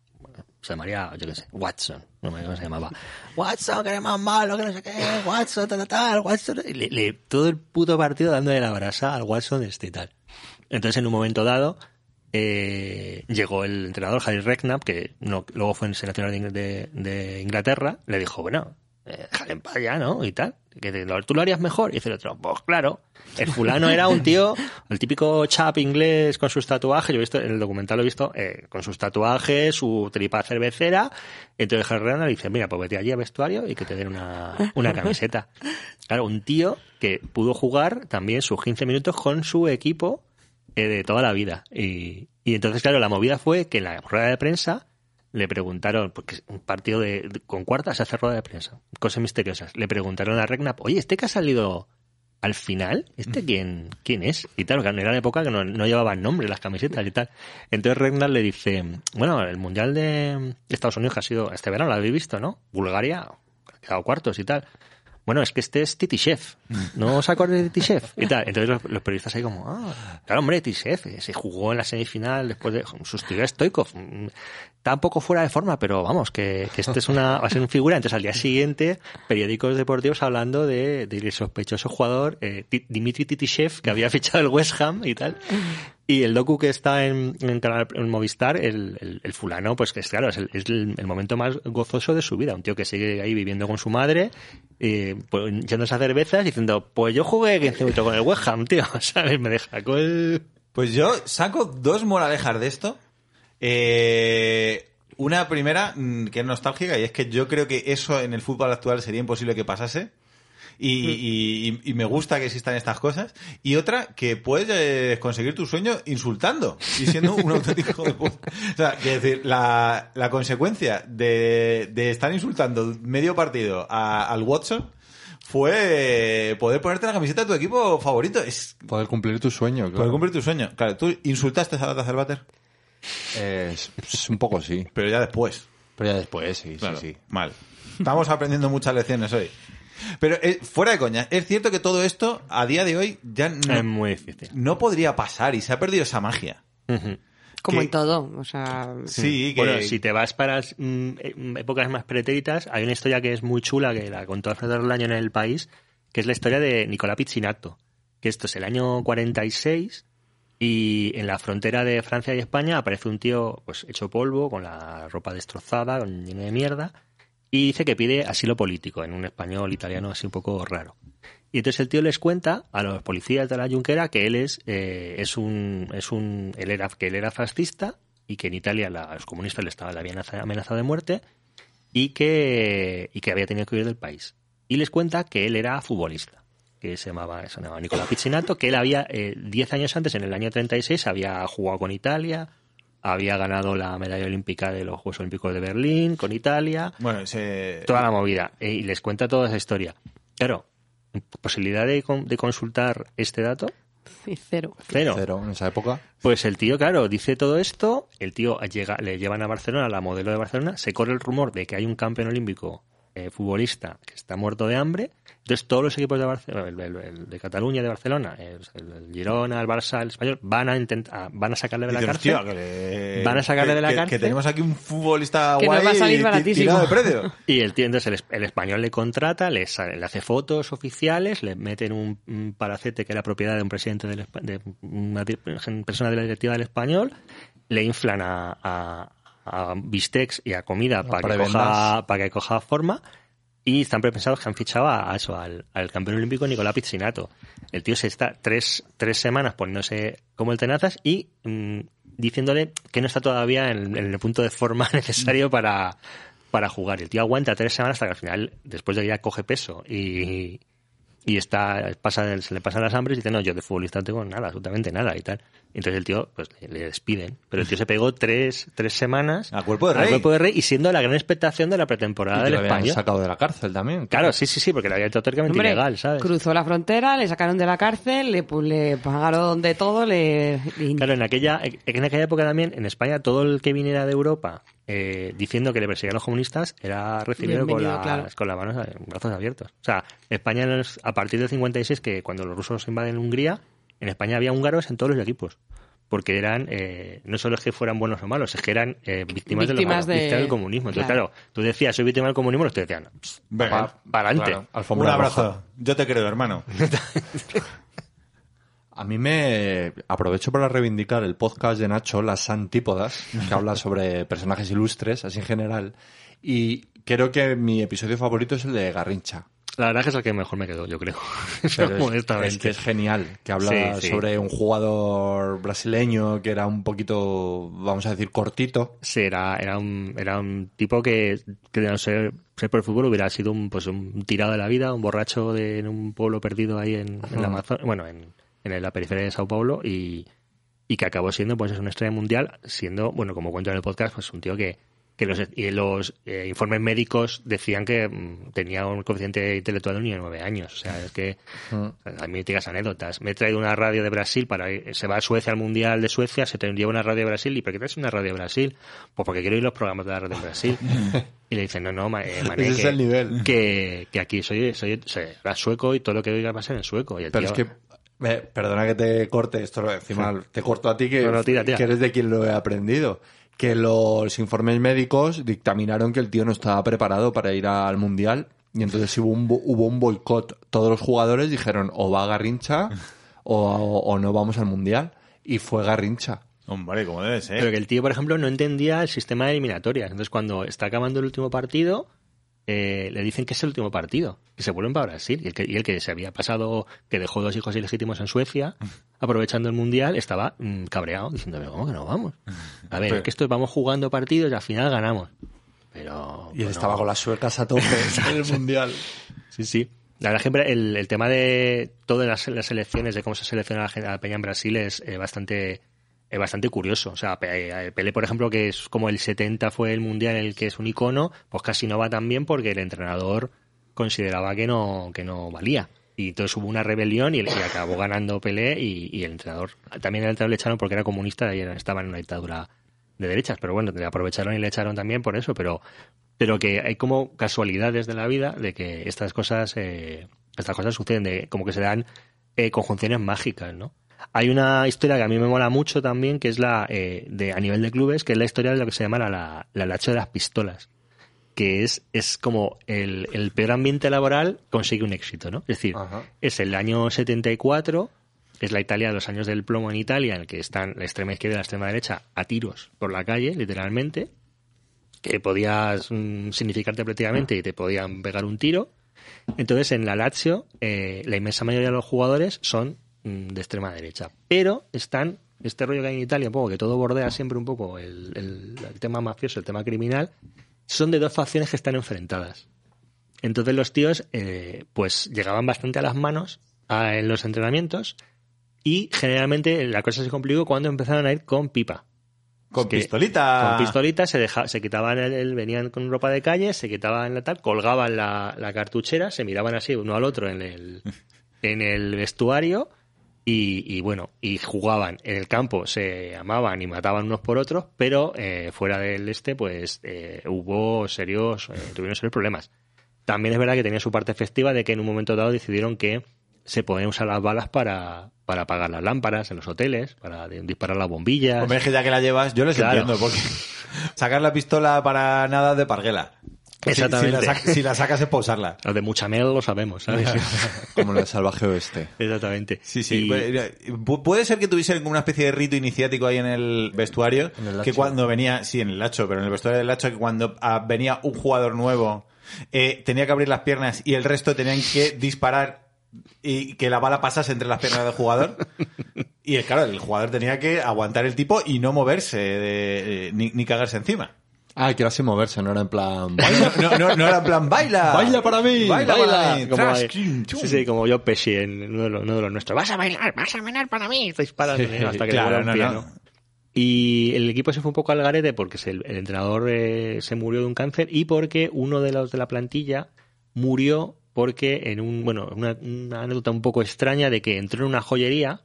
Se llamaría, yo qué sé, Watson, no me acuerdo cómo se llamaba. Watson, que eres más malo, que no sé qué, Watson, tal, tal, Watson. Y le, todo el puto partido dándole la brasa al Watson este y tal. Entonces, en un momento dado, eh, llegó el entrenador, Harry Redknapp, que no, luego fue seleccionador de, Ing- de- de Inglaterra, le dijo, bueno, eh, déjale en paz ya, ¿no? Y tal. Que te- tú lo harías mejor. Y dice el otro, pues claro. El fulano era un tío, el típico chap inglés con sus tatuajes. Yo he visto, en el documental lo he visto, eh, con sus tatuajes, su tripa cervecera. Entonces Harry le dice, mira, pues vete allí a vestuario y que te den una, una camiseta. Claro, un tío que pudo jugar también sus 15 minutos con su equipo eh, de toda la vida. Y, y entonces, claro, la movida fue que en la rueda de prensa le preguntaron, porque un partido de, de- con cuartas se hace rueda de prensa, cosas misteriosas. Le preguntaron a Regnap, oye, ¿este que ha salido al final? ¿Este quién, quién es? Y tal, claro, era la época que no, no llevaban nombre las camisetas y tal. Entonces Regnap le dice, bueno, el Mundial de Estados Unidos que ha sido este verano, lo habéis visto, ¿no? Bulgaria ha quedado cuartos y tal. Bueno, es que este es Titishev. ¿No os acordáis de Titishev? [LAUGHS] Y tal. Entonces los, los periodistas ahí como, ah, claro, hombre, Titishev, eh, se jugó en la semifinal después de sustituir a Stoikov. Mm, Está un poco fuera de forma, pero vamos, que, que este es una, va a ser un figura. Entonces al día siguiente, periódicos deportivos hablando de, del sospechoso jugador eh, Dimitri Titishev, que había fichado el West Ham y tal. Y el docu que está en, en, en Movistar, el, el, fulano, pues que es claro, es, el, el- momento más gozoso de su vida. Un tío que sigue ahí viviendo con su madre, eh, pues, yéndose a cervezas, diciendo, pues yo jugué 15 minutos con el West Ham, tío, [LAUGHS] ¿sabes? Me deja con el... Pues yo saco dos moralejas de esto. Eh, una primera, mm, que es nostálgica, y es que yo creo que eso en el fútbol actual sería imposible que pasase. Y, y- y- y me gusta que existan estas cosas. Y otra, que puedes eh, conseguir tu sueño insultando y siendo un [LAUGHS] auténtico [LAUGHS] de puta. O sea, que decir, la, la consecuencia de, de estar insultando medio partido a- al Watson fue eh, poder ponerte la camiseta de tu equipo favorito. Es Poder cumplir tu sueño. poder Claro. cumplir tu sueño. Claro, tú insultaste a Data Cervater, Eh, un poco sí. pero ya después. Pero ya después, sí, Claro, sí, sí. Mal. Estamos aprendiendo muchas lecciones hoy. Pero eh, fuera de coña, es cierto que todo esto a día de hoy ya Es no, muy difícil. no podría pasar y se ha perdido esa magia. Como que- en todo, o sea... Sí, que Bueno, si te vas para mm, eh, épocas más pretéritas, hay una historia que es muy chula, que la contó Alfredo Orlaño en El País, que es la historia de Nicolás Pizzinato, que esto es el año 46 y en la frontera de Francia y España aparece un tío pues hecho polvo, con la ropa destrozada, con lleno de mierda, y dice que pide asilo político en un español italiano así un poco raro. Y entonces el tío les cuenta a los policías de la Junquera que él es, eh, es un, es un, él era, que él era fascista y que en Italia la- los comunistas le estaban le habían aza- amenazado de muerte y que, y que había tenido que huir del país. Y les cuenta que él era futbolista, que se llamaba, se llamaba Nicola Piccinato, que él había, eh, 10 años antes, en el año 36, había jugado con Italia, había ganado la medalla olímpica de los Juegos Olímpicos de Berlín con Italia, Bueno, se... toda la movida. eh, Y les cuenta toda esa historia. Claro, posibilidad de, con- de consultar este dato, cero. cero. Cero en esa época. Pues el tío, claro, dice todo esto, el tío llega, le llevan a Barcelona, a la modelo de Barcelona, se corre el rumor de que hay un campeón olímpico eh, futbolista que está muerto de hambre, entonces todos los equipos de Barcelona, el, el- el de Cataluña, de Barcelona, el, Girona, el Barça, el Español, van a intentar, van a sacarle de la Dices, cárcel. "Hostia, que le- Van a sacarle que- de la que- cárcel". Que tenemos aquí un futbolista Que nos guay va a salir baratísimo. de precio. [LAUGHS] Y el entonces el, es- el español le contrata, le, sa- le hace fotos oficiales, le meten un, un palacete que era propiedad de un presidente del, espa- de una persona de la directiva del español, le inflan a, a, a bistecs y a comida para que, coja, para que coja forma. Y están pensados que han fichado a, eso, al, al campeón olímpico Nicolás Pizzinato. El tío se está tres, tres semanas poniéndose como el tenazas y mm, diciéndole que no está todavía en, en el punto de forma [LAUGHS] necesario para, para jugar. El tío aguanta tres semanas hasta que al final, después de que ya coge peso y, y está, pasa, se le pasan las hambres y dice, no, yo de futbolista no tengo nada, absolutamente nada y tal. Entonces el tío, pues le, le despiden. Pero el tío se pegó tres, tres semanas Al cuerpo de al rey. cuerpo de rey y siendo la gran expectación de la pretemporada Y del español. sacado de la cárcel también. Claro, sí, sí, sí, porque lo había hecho totalmente Hombre, ilegal, ¿sabes? Cruzó la frontera, le sacaron de la cárcel, le, pu- le pagaron de todo, le... y- Claro, en aquella, en aquella época también, en España, todo el que viniera de Europa eh, diciendo que le perseguían los comunistas era recibido con, las, claro. con las manos, brazos abiertos. O sea, España, a partir del 56, que cuando los rusos invaden Hungría, en España había húngaros en todos los equipos. Porque eran, eh, no solo es que fueran buenos o malos, es que eran eh, víctimas, Víctimas de, de- víctimas del comunismo. Entonces, claro. claro. tú decías, soy víctima del comunismo, los te decían, Venga, para adelante. Claro, Un abrazo. roja. Yo te creo, hermano. [LAUGHS] A mí me aprovecho para reivindicar el podcast de Nacho, Las Antípodas, que habla sobre personajes ilustres, así en general. Y creo que mi episodio favorito es el de Garrincha. La verdad es que es el que mejor me quedó, yo creo. [LAUGHS] Pero es, que es genial, que habla Sí, sí. sobre un jugador brasileño que era un poquito, vamos a decir, cortito. Sí, era, era, un, era un tipo que, que de no ser, ser por el fútbol hubiera sido un, pues un tirado de la vida, un borracho de, en un pueblo perdido ahí en, en la Amazonia, bueno, en, en la periferia de Sao Paulo y, y que acabó siendo pues es una estrella mundial, siendo, bueno, como cuento en el podcast, pues un tío que, que los, y los eh, informes médicos decían que mm, tenía un coeficiente intelectual de un niño de nueve años. O sea, es que hay míticas anécdotas. Me he traído una radio de Brasil para ir- se va a Suecia al Mundial de Suecia, se te lleva una radio de Brasil. ¿Y por qué traes una radio de Brasil? Pues porque quiero ir los programas de la radio de Brasil. [LAUGHS] y le dicen, no, no, ma- eh, mané, Ese es que, el nivel. Que, que aquí soy, soy, soy era sueco y todo lo que oiga va a ser en sueco. Y el Pero tío- es que, eh, perdona que te corte, esto encima [LAUGHS] te corto a ti que, No, no, tira, tira. que eres de quien lo he aprendido. Que los informes médicos dictaminaron que el tío no estaba preparado para ir al mundial y entonces hubo un, bo- hubo un boicot. Todos los jugadores dijeron o va Garrincha [LAUGHS] o, o no vamos al mundial y fue Garrincha. Hombre, como debe ser. Pero que el tío, por ejemplo, no entendía el sistema de eliminatorias. Entonces, cuando está acabando el último partido, eh, le dicen que es el último partido, que se vuelven para Brasil. Y el, que, y el que se había pasado, que dejó dos hijos ilegítimos en Suecia, [LAUGHS] aprovechando el mundial, estaba mm, cabreado, diciendo, "Pero ¿cómo que no vamos? A ver, Pero- es que esto vamos jugando partidos y al final ganamos. Pero. Y él estaba con las suecas a tope [LAUGHS] en el mundial. Sí, sí. La verdad que el, el tema de todas las, las elecciones, de cómo se selecciona la, la Peña en Brasil es eh, bastante es bastante curioso. O sea, eh, Pelé, por ejemplo, que es como el 70 fue el mundial en el que es un icono, pues casi no va tan bien porque el entrenador consideraba que no, que no valía. Y entonces hubo una rebelión y, acabó ganando Pelé y, el entrenador, también el entrenador le echaron porque era comunista y estaba en una dictadura de derechas, pero bueno, le aprovecharon y le echaron también por eso, pero pero que hay como casualidades de la vida de que estas cosas eh, estas cosas suceden de como que se dan eh, conjunciones mágicas no hay una historia que a mí me mola mucho también que es la eh, de a nivel de clubes que es la historia de lo que se llama la la, la lacha de las pistolas que es es como el, el peor ambiente laboral consigue un éxito no es decir Ajá. es el año 74 es la Italia de los años del plomo en Italia en el que están la extrema izquierda y la extrema derecha a tiros por la calle literalmente que podías mm, significarte prácticamente y te podían pegar un tiro. Entonces, en la Lazio, eh, la inmensa mayoría de los jugadores son mm, de extrema derecha. Pero están, este rollo que hay en Italia, un poco que todo bordea siempre un poco el, el- el tema mafioso, el tema criminal, son de dos facciones que están enfrentadas. Entonces los tíos, eh, pues llegaban bastante a las manos a- en los entrenamientos y generalmente la cosa se complicó cuando empezaron a ir con pipa. Con que- pistolita. Con pistolitas se, deja, se quitaban el, el- venían con ropa de calle, se quitaban la tal, colgaban la, la cartuchera, se miraban así uno al otro en el, [LAUGHS] en el vestuario y, y bueno, y jugaban en el campo, se amaban y mataban unos por otros, pero eh, fuera del este, pues eh, hubo serios, eh, tuvieron serios problemas. También es verdad que tenía su parte festiva de que en un momento dado decidieron que se podían usar las balas para, para apagar las lámparas en los hoteles, para disparar las bombillas. Hombre, que ya que la llevas, yo les Claro. entiendo, porque [LAUGHS] sacar la pistola para nada de parguela. Si- Exactamente. Si, la, sac- si la sacas es para usarla. Los [LAUGHS] de Muchamel lo sabemos, ¿sabes? [LAUGHS] Como en el salvaje oeste. Exactamente. Sí, sí. Y- Puede- pu- Puede ser que tuviesen como una especie de rito iniciático ahí en el vestuario. En el que cuando venía, sí, en el Lacho, pero en el vestuario del Lacho, que cuando ah, venía un jugador nuevo, eh, tenía que abrir las piernas y el resto tenían que disparar y que la bala pasase entre las piernas del jugador. [LAUGHS] Y claro, el jugador tenía que aguantar el tipo y no moverse de- eh, ni, ni cagarse encima. Ah, que era sin moverse, no era en plan... [LAUGHS] No, no, no, no era en plan, baila. Baila para mí, Baila, para mí. Como, chum, chum. sí, sí, como yo Pesci en uno de, los, uno de los nuestros. Vas a bailar, vas a bailar para mí. Te disparas Sí, hasta que claro, le no, piano. no. Y el equipo se fue un poco al garete porque el entrenador eh, se murió de un cáncer y porque uno de los de la plantilla murió porque en un bueno una, una anécdota un poco extraña de que entró en una joyería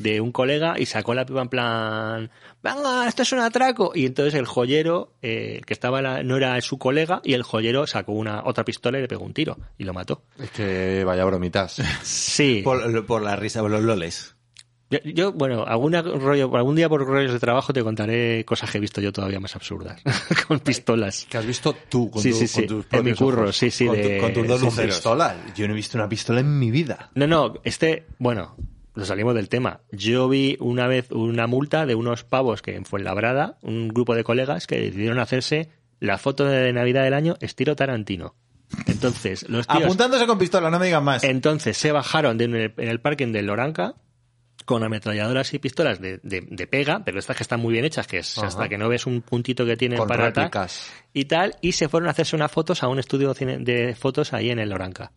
de un colega y sacó la pipa en plan venga esto es un atraco y entonces el joyero eh, que estaba la- no era su colega y el joyero sacó una otra pistola y le pegó un tiro y lo mató Es que vaya bromitas. [LAUGHS] sí Por, por la risa, por los loles. yo, yo, bueno alguna rollo algún día por rollos de trabajo te contaré cosas que he visto yo todavía más absurdas [LAUGHS] con pistolas Que has visto tú con, Sí, tu- sí, sí. con tus En mi propios curro, ojos. sí, sí, Con, tu- con tus dos. Yo no he visto una pistola en mi vida. No, no, este, bueno, nos salimos del tema. Yo vi una vez una multa de unos pavos que en Fuenlabrada, un grupo de colegas que decidieron hacerse la foto de Navidad del año estilo Tarantino. Entonces, los tíos, Apuntándose con pistola, no me digan más. entonces se bajaron de- en, el, en el parking del Loranca con ametralladoras y pistolas de, de- de pega, pero estas que están muy bien hechas, que es Ajá. hasta que no ves un puntito que tienen Con para réplicas. y tal, y se fueron a hacerse unas fotos a un estudio de fotos ahí en el Loranca.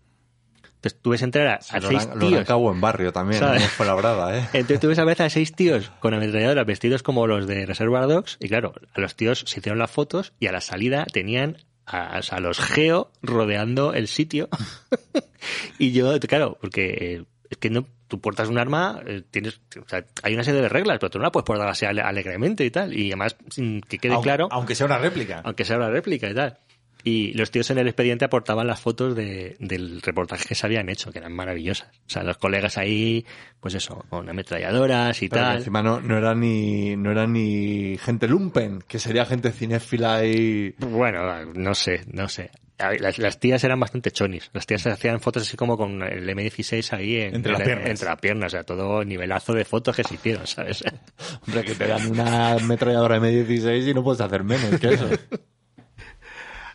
Entonces tú ves entrar a, a seis Loran- tíos. Loranca buen barrio también, ¿Sabes? no fue labrada, ¿eh? [LAUGHS] Entonces tú ves a veces a seis tíos con ametralladoras vestidos como los de Reservoir Dogs y claro, a los tíos se hicieron las fotos y a la salida tenían a, a los geo rodeando el sitio [LAUGHS] y yo, claro, porque eh, es que no tú portas un arma, eh, tienes, o sea, hay una serie de reglas, pero tú no la puedes portar así ale- alegremente y tal y además sin que quede aunque, claro, aunque sea una réplica. aunque sea una réplica y tal. Y los tíos en el expediente aportaban las fotos de- del reportaje que se habían hecho, que eran maravillosas. O sea, los colegas ahí, pues eso, con ametralladoras y Pero tal. encima no, no era ni no era ni gente lumpen, que sería gente cinéfila y Bueno, no sé, no sé. Las, las tías eran bastante chonis. Las tías hacían fotos así como con el M16 ahí en- Entre las en- piernas. Entre las piernas, o sea, todo nivelazo de fotos que se hicieron, ¿sabes? [LAUGHS] hombre que te dan una ametralladora M16 y no puedes hacer menos que eso. [LAUGHS]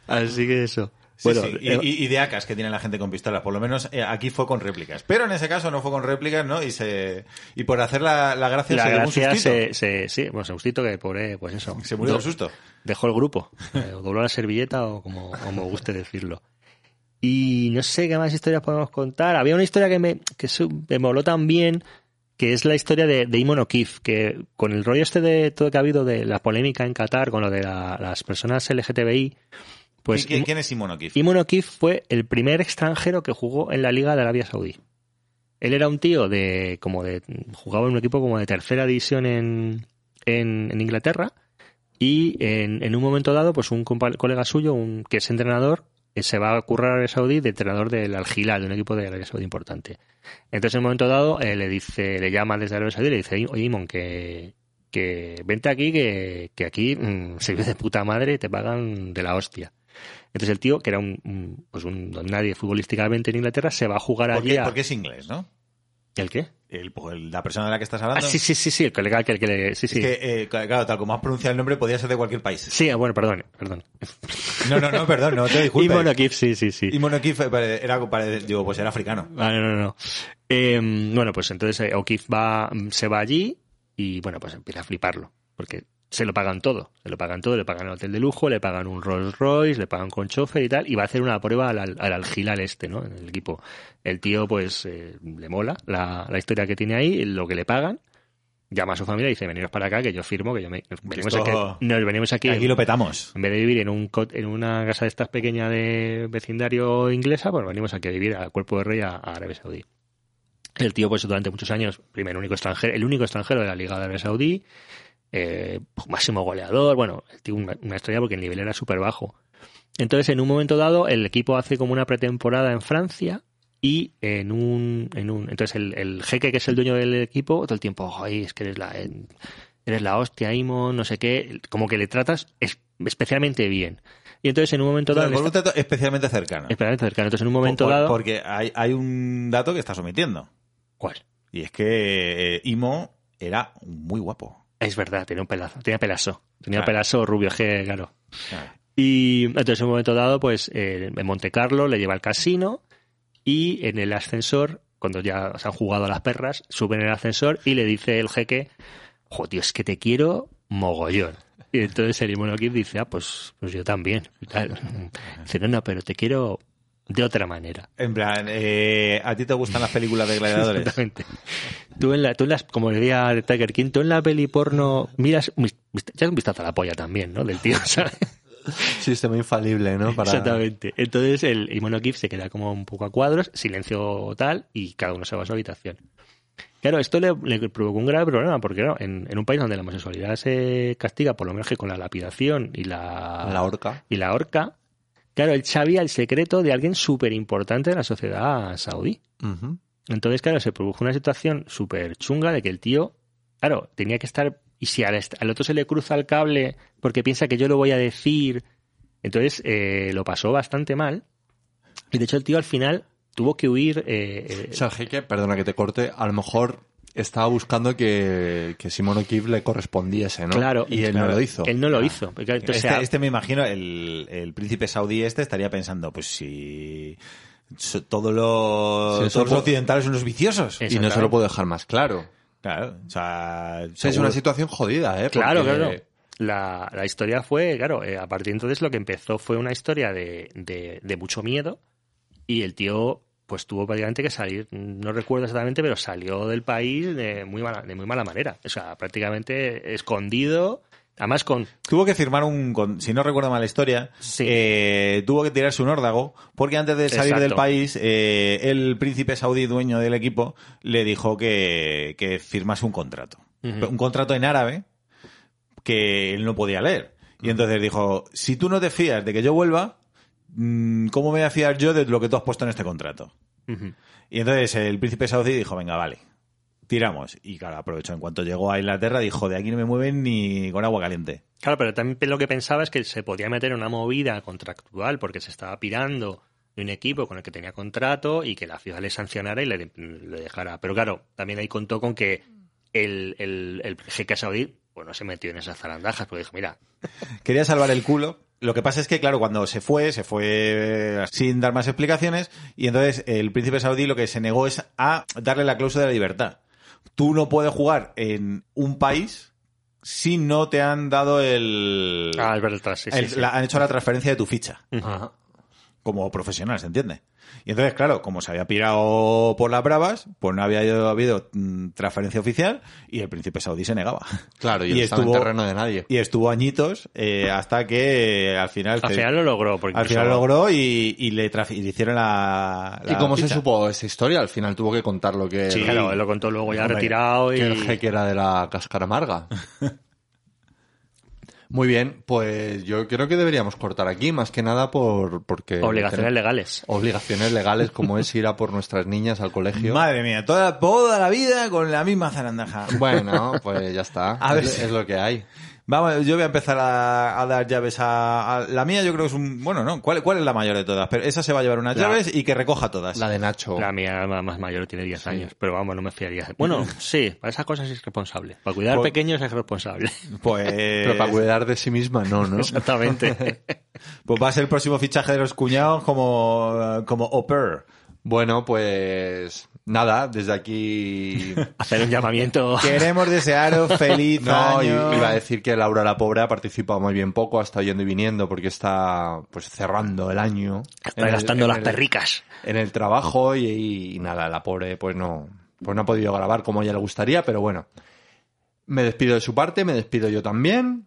Así que eso. Sí, bueno, sí, y, eh, y- de ACAS que tiene la gente con pistolas. Por lo menos eh, aquí fue con réplicas. Pero en ese caso no fue con réplicas, ¿no? Y se y por hacer la, la gracia la se dio un gracia sustito. se, se, sí, bueno, Agustito que pobre, pues eso. Se murió del susto. Dejó el grupo. eh, o dobló la servilleta o como, como guste decirlo. Y no sé qué más historias podemos contar. Había una historia que me, que me moló también, que es la historia de, de Imon O'Keefe, que con el rollo este de todo que ha habido de la polémica en Qatar, con lo de la- las personas LGTBI, pues ¿Quién, es Simón O'Keefe? Imon O'Keefe fue el primer extranjero que jugó en la Liga de Arabia Saudí. Él era un tío de, como de, jugaba en un equipo como de tercera división en, en, en Inglaterra y en, en un momento dado, pues un colega suyo, un, que es entrenador, eh, se va a currar a Arabia Saudí de entrenador del Al Hilal, de un equipo de Arabia Saudí importante. Entonces en un momento dado eh, le dice, le llama desde Arabia Saudí y le dice, oye Imon, que, que vente aquí, que, que aquí mm, se vive de puta madre y te pagan de la hostia. Entonces el tío, que era un, un- pues un don nadie futbolísticamente en Inglaterra, se va a jugar allí Porque, a... porque es inglés, ¿no? ¿El qué? El- pues, la persona de la que estás Ah, hablando. sí, sí, sí, sí, el colega que, el que le... Sí, sí. Es que, eh, claro, tal como has pronunciado el nombre, podía ser de cualquier país. Sí, ah, bueno, perdón, perdón. No, no, no, perdón, no te [LAUGHS] disculpes. Imon O'Keefe, sí, sí, sí. Imon O'Keefe eh, era, digo, pues era africano. Ah, no, no, no. Eh, bueno, pues entonces eh, O'Keefe va, se va allí y bueno, pues empieza a fliparlo. Porque se lo pagan todo. Se lo pagan todo, le pagan el hotel de lujo, le pagan un Rolls Royce, le pagan con chofer y tal. Y va a hacer una prueba al, al, al este, ¿no? En el equipo. El tío, pues, eh, le mola la, la historia que tiene ahí, lo que le pagan. Llama a su familia y dice, veniros para acá, que yo firmo, que yo me... Venimos, Esto- aquí, nos venimos aquí Aquí lo petamos. en vez de vivir en, un, en una casa de estas pequeñas de vecindario inglesa, pues venimos aquí a vivir al cuerpo de rey a, a Arabia Saudí. El tío, pues durante muchos años, primero único extranjero, el único extranjero de la Liga de Arabia Saudí, eh, máximo goleador, bueno, una, una estrella porque el nivel era súper bajo. Entonces, en un momento dado, el equipo hace como una pretemporada en Francia y en un, en un entonces el, el jeque que es el dueño del equipo todo el tiempo, ay, es que eres la, eres la hostia, Imon, no sé qué, como que le tratas es- especialmente bien. Y entonces en un momento dado, Con un trato especialmente cercano. especialmente cercano, entonces en un momento Por- dado, Porque hay, hay un dato que estás omitiendo. ¿cuál? Y es que eh, Imo era muy guapo. Es verdad, tenía un pelazo, tenía pelazo, tenía Claro. pelazo rubio, que claro. Claro. Y entonces en un momento dado, pues eh, en Monte Carlo le lleva al casino y en el ascensor, cuando ya se han jugado a las perras, suben en el ascensor y le dice el jeque, jo, tío, es que te quiero mogollón. Y entonces el Monokid dice, ah, pues, pues yo también. y tal. Dice, no, no, pero te quiero de otra manera. En plan, eh, ¿a ti te gustan las películas de [LAUGHS] gladiadores? Exactamente. Tú en, la, tú en las, como diría Tiger King, tú en la peli porno miras, echas un vistazo a la polla también, ¿no? Del tío, [LAUGHS] ¿sabes? Sistema infalible, ¿no? Para... Exactamente. Entonces el Imonokif se queda como un poco a cuadros, silencio tal, y cada uno se va a su habitación. Claro, esto le, le provocó un grave problema, porque claro, en, en un país donde la homosexualidad se castiga por lo menos que con la lapidación y la, La horca. y la horca, claro, él sabía el secreto de alguien súper importante de la sociedad saudí. Entonces, claro, se produjo una situación súper chunga de que el tío, claro, tenía que estar. Y si al, otro se le cruza el cable porque piensa que yo lo voy a decir. Entonces, eh, lo pasó bastante mal. Y de hecho, el tío al final tuvo que huir. eh, eh, O sea, el jeque, perdona que te corte, a lo mejor estaba buscando que, que Simon O'Keefe le correspondiese, ¿no? Claro. Y él Claro. no lo hizo. él no lo hizo. Porque, entonces, Este, o sea, este me imagino, el, el príncipe saudí este estaría pensando, pues si los, Sí, eso todos los occidentales son unos viciosos. Y no se lo puedo dejar más claro. Claro, o sea, O sea, es una situación jodida, ¿eh? Claro, Porque- claro. La, la historia fue, claro, eh, a partir de entonces lo que empezó fue una historia de, de, de mucho miedo y el tío pues tuvo prácticamente que salir, no recuerdo exactamente, pero salió del país de muy mala, de muy mala manera. O sea, prácticamente escondido, además con... Tuvo que firmar un, con- si no recuerdo mal la historia, Sí. eh, tuvo que tirarse un órdago, porque antes de salir Exacto. del país, eh, el príncipe saudí, dueño del equipo, le dijo que, que firmase un contrato. Un contrato en árabe que él no podía leer. Y entonces dijo, si tú no te fías de que yo vuelva, ¿cómo me voy a fiar yo de lo que tú has puesto en este contrato? Y entonces el príncipe saudí dijo, venga, vale, tiramos. Y claro, aprovechó. En cuanto llegó a Inglaterra, dijo, de aquí no me mueven ni con agua caliente. Claro, pero también lo que pensaba es que se podía meter en una movida contractual porque se estaba pirando de un equipo con el que tenía contrato y que la ciudad le sancionara y le, le dejara. Pero claro, también ahí contó con que el, el, el jeque saudí pues no se metió en esas zarandajas porque dijo, mira, [LAUGHS] Quería salvar el culo. Lo que pasa es que, claro, cuando se fue, se fue sin dar más explicaciones y entonces el príncipe saudí lo que se negó es a darle la cláusula de la libertad. Tú no puedes jugar en un país si no te han dado el... ah, verdad, sí, sí, el- sí. la- han hecho la transferencia de tu ficha Ajá. como profesional, ¿se entiende? Y entonces, claro, como se había pirado por las bravas, pues no había habido mm, transferencia oficial y el príncipe saudí se negaba. Claro, y, Y estaba en estuvo- terreno de nadie. Y estuvo añitos eh, hasta que eh, al final... Al se- final lo logró. Porque al final logró y, y le, y le hicieron la, ¿Y la cómo se ficha. supo esa historia? Al final tuvo que contar lo que, Sí, claro, él lo contó luego ya Hombre, retirado y... que el jeque era de la cáscara amarga. [LAUGHS] Muy bien, pues yo creo que deberíamos cortar aquí, más que nada por porque Obligaciones tenemos legales. obligaciones legales como es ir a por nuestras niñas al colegio. Madre mía, toda, toda la vida con la misma zarandaja. Bueno, pues ya está. A ver es, si- es lo que hay. Vamos, yo voy a empezar a, a dar llaves a, a- La mía yo creo que es un... Bueno, no, ¿cuál, cuál es la mayor de todas? Pero esa se va a llevar unas La- llaves y que recoja todas. La de Nacho. La mía ma- más mayor tiene 10 años, pero vamos, no me fiaría. Bueno, [LAUGHS] sí, para esas cosas es responsable. Para cuidar Pues- pequeños es responsable. [LAUGHS] Pues... Pero para cuidar de sí misma, no, ¿no? [LAUGHS] Exactamente. Pues va a ser el próximo fichaje de los cuñados como, como au pair. Bueno, pues nada, desde aquí [LAUGHS] Hacer un llamamiento. Queremos desearos [LAUGHS] feliz No, año. iba a decir que Laura la pobre ha participado muy bien poco, ha estado yendo y viniendo porque está pues cerrando el año. Está En el- gastando las el- perricas. En el trabajo y, y nada, la pobre pues no, pues no ha podido grabar como a ella le gustaría, pero bueno. Me despido de su parte, me despido yo también.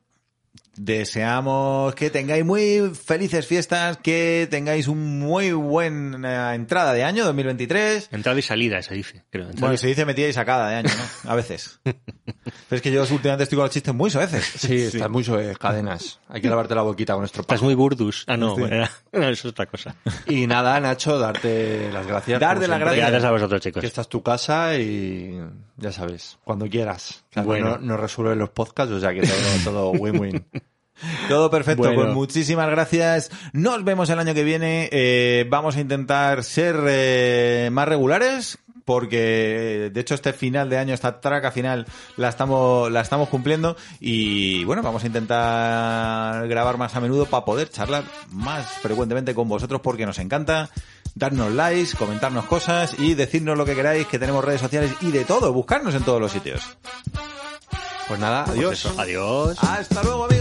Deseamos que tengáis muy felices fiestas, que tengáis un muy buena entrada de año 2023. Entrada y salida, se dice. creo. Entrada Bueno, y- se dice metida y sacada de año, ¿no? A veces. [LAUGHS] Pero es que yo últimamente estoy con los chistes muy soeces. Sí, estás muy sobre cadenas. Hay que lavarte la boquita con nuestro Estás paso. muy burdus. Ah, no, Sí. bueno, [LAUGHS] no, eso es otra cosa. Y nada, Nacho, darte las gracias. Darte las gracias. Gracias a vosotros, chicos. Que esta es tu casa y ya sabes, cuando quieras. Claro, Bueno. no, no resuelven los podcasts, o sea que todo, todo win-win. [LAUGHS] Todo perfecto, Bueno. pues muchísimas gracias. Nos vemos el año que viene. Eh, vamos a intentar ser eh, más regulares. Porque de hecho este final de año, esta traca final, la estamos, la estamos cumpliendo. Y bueno, vamos a intentar grabar más a menudo para poder charlar más frecuentemente con vosotros porque nos encanta. Darnos likes, comentarnos cosas y decirnos lo que queráis, que tenemos redes sociales y de todo, buscarnos en todos los sitios. Pues nada, Pues adiós. eso, Adiós. Hasta luego amigos.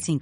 55.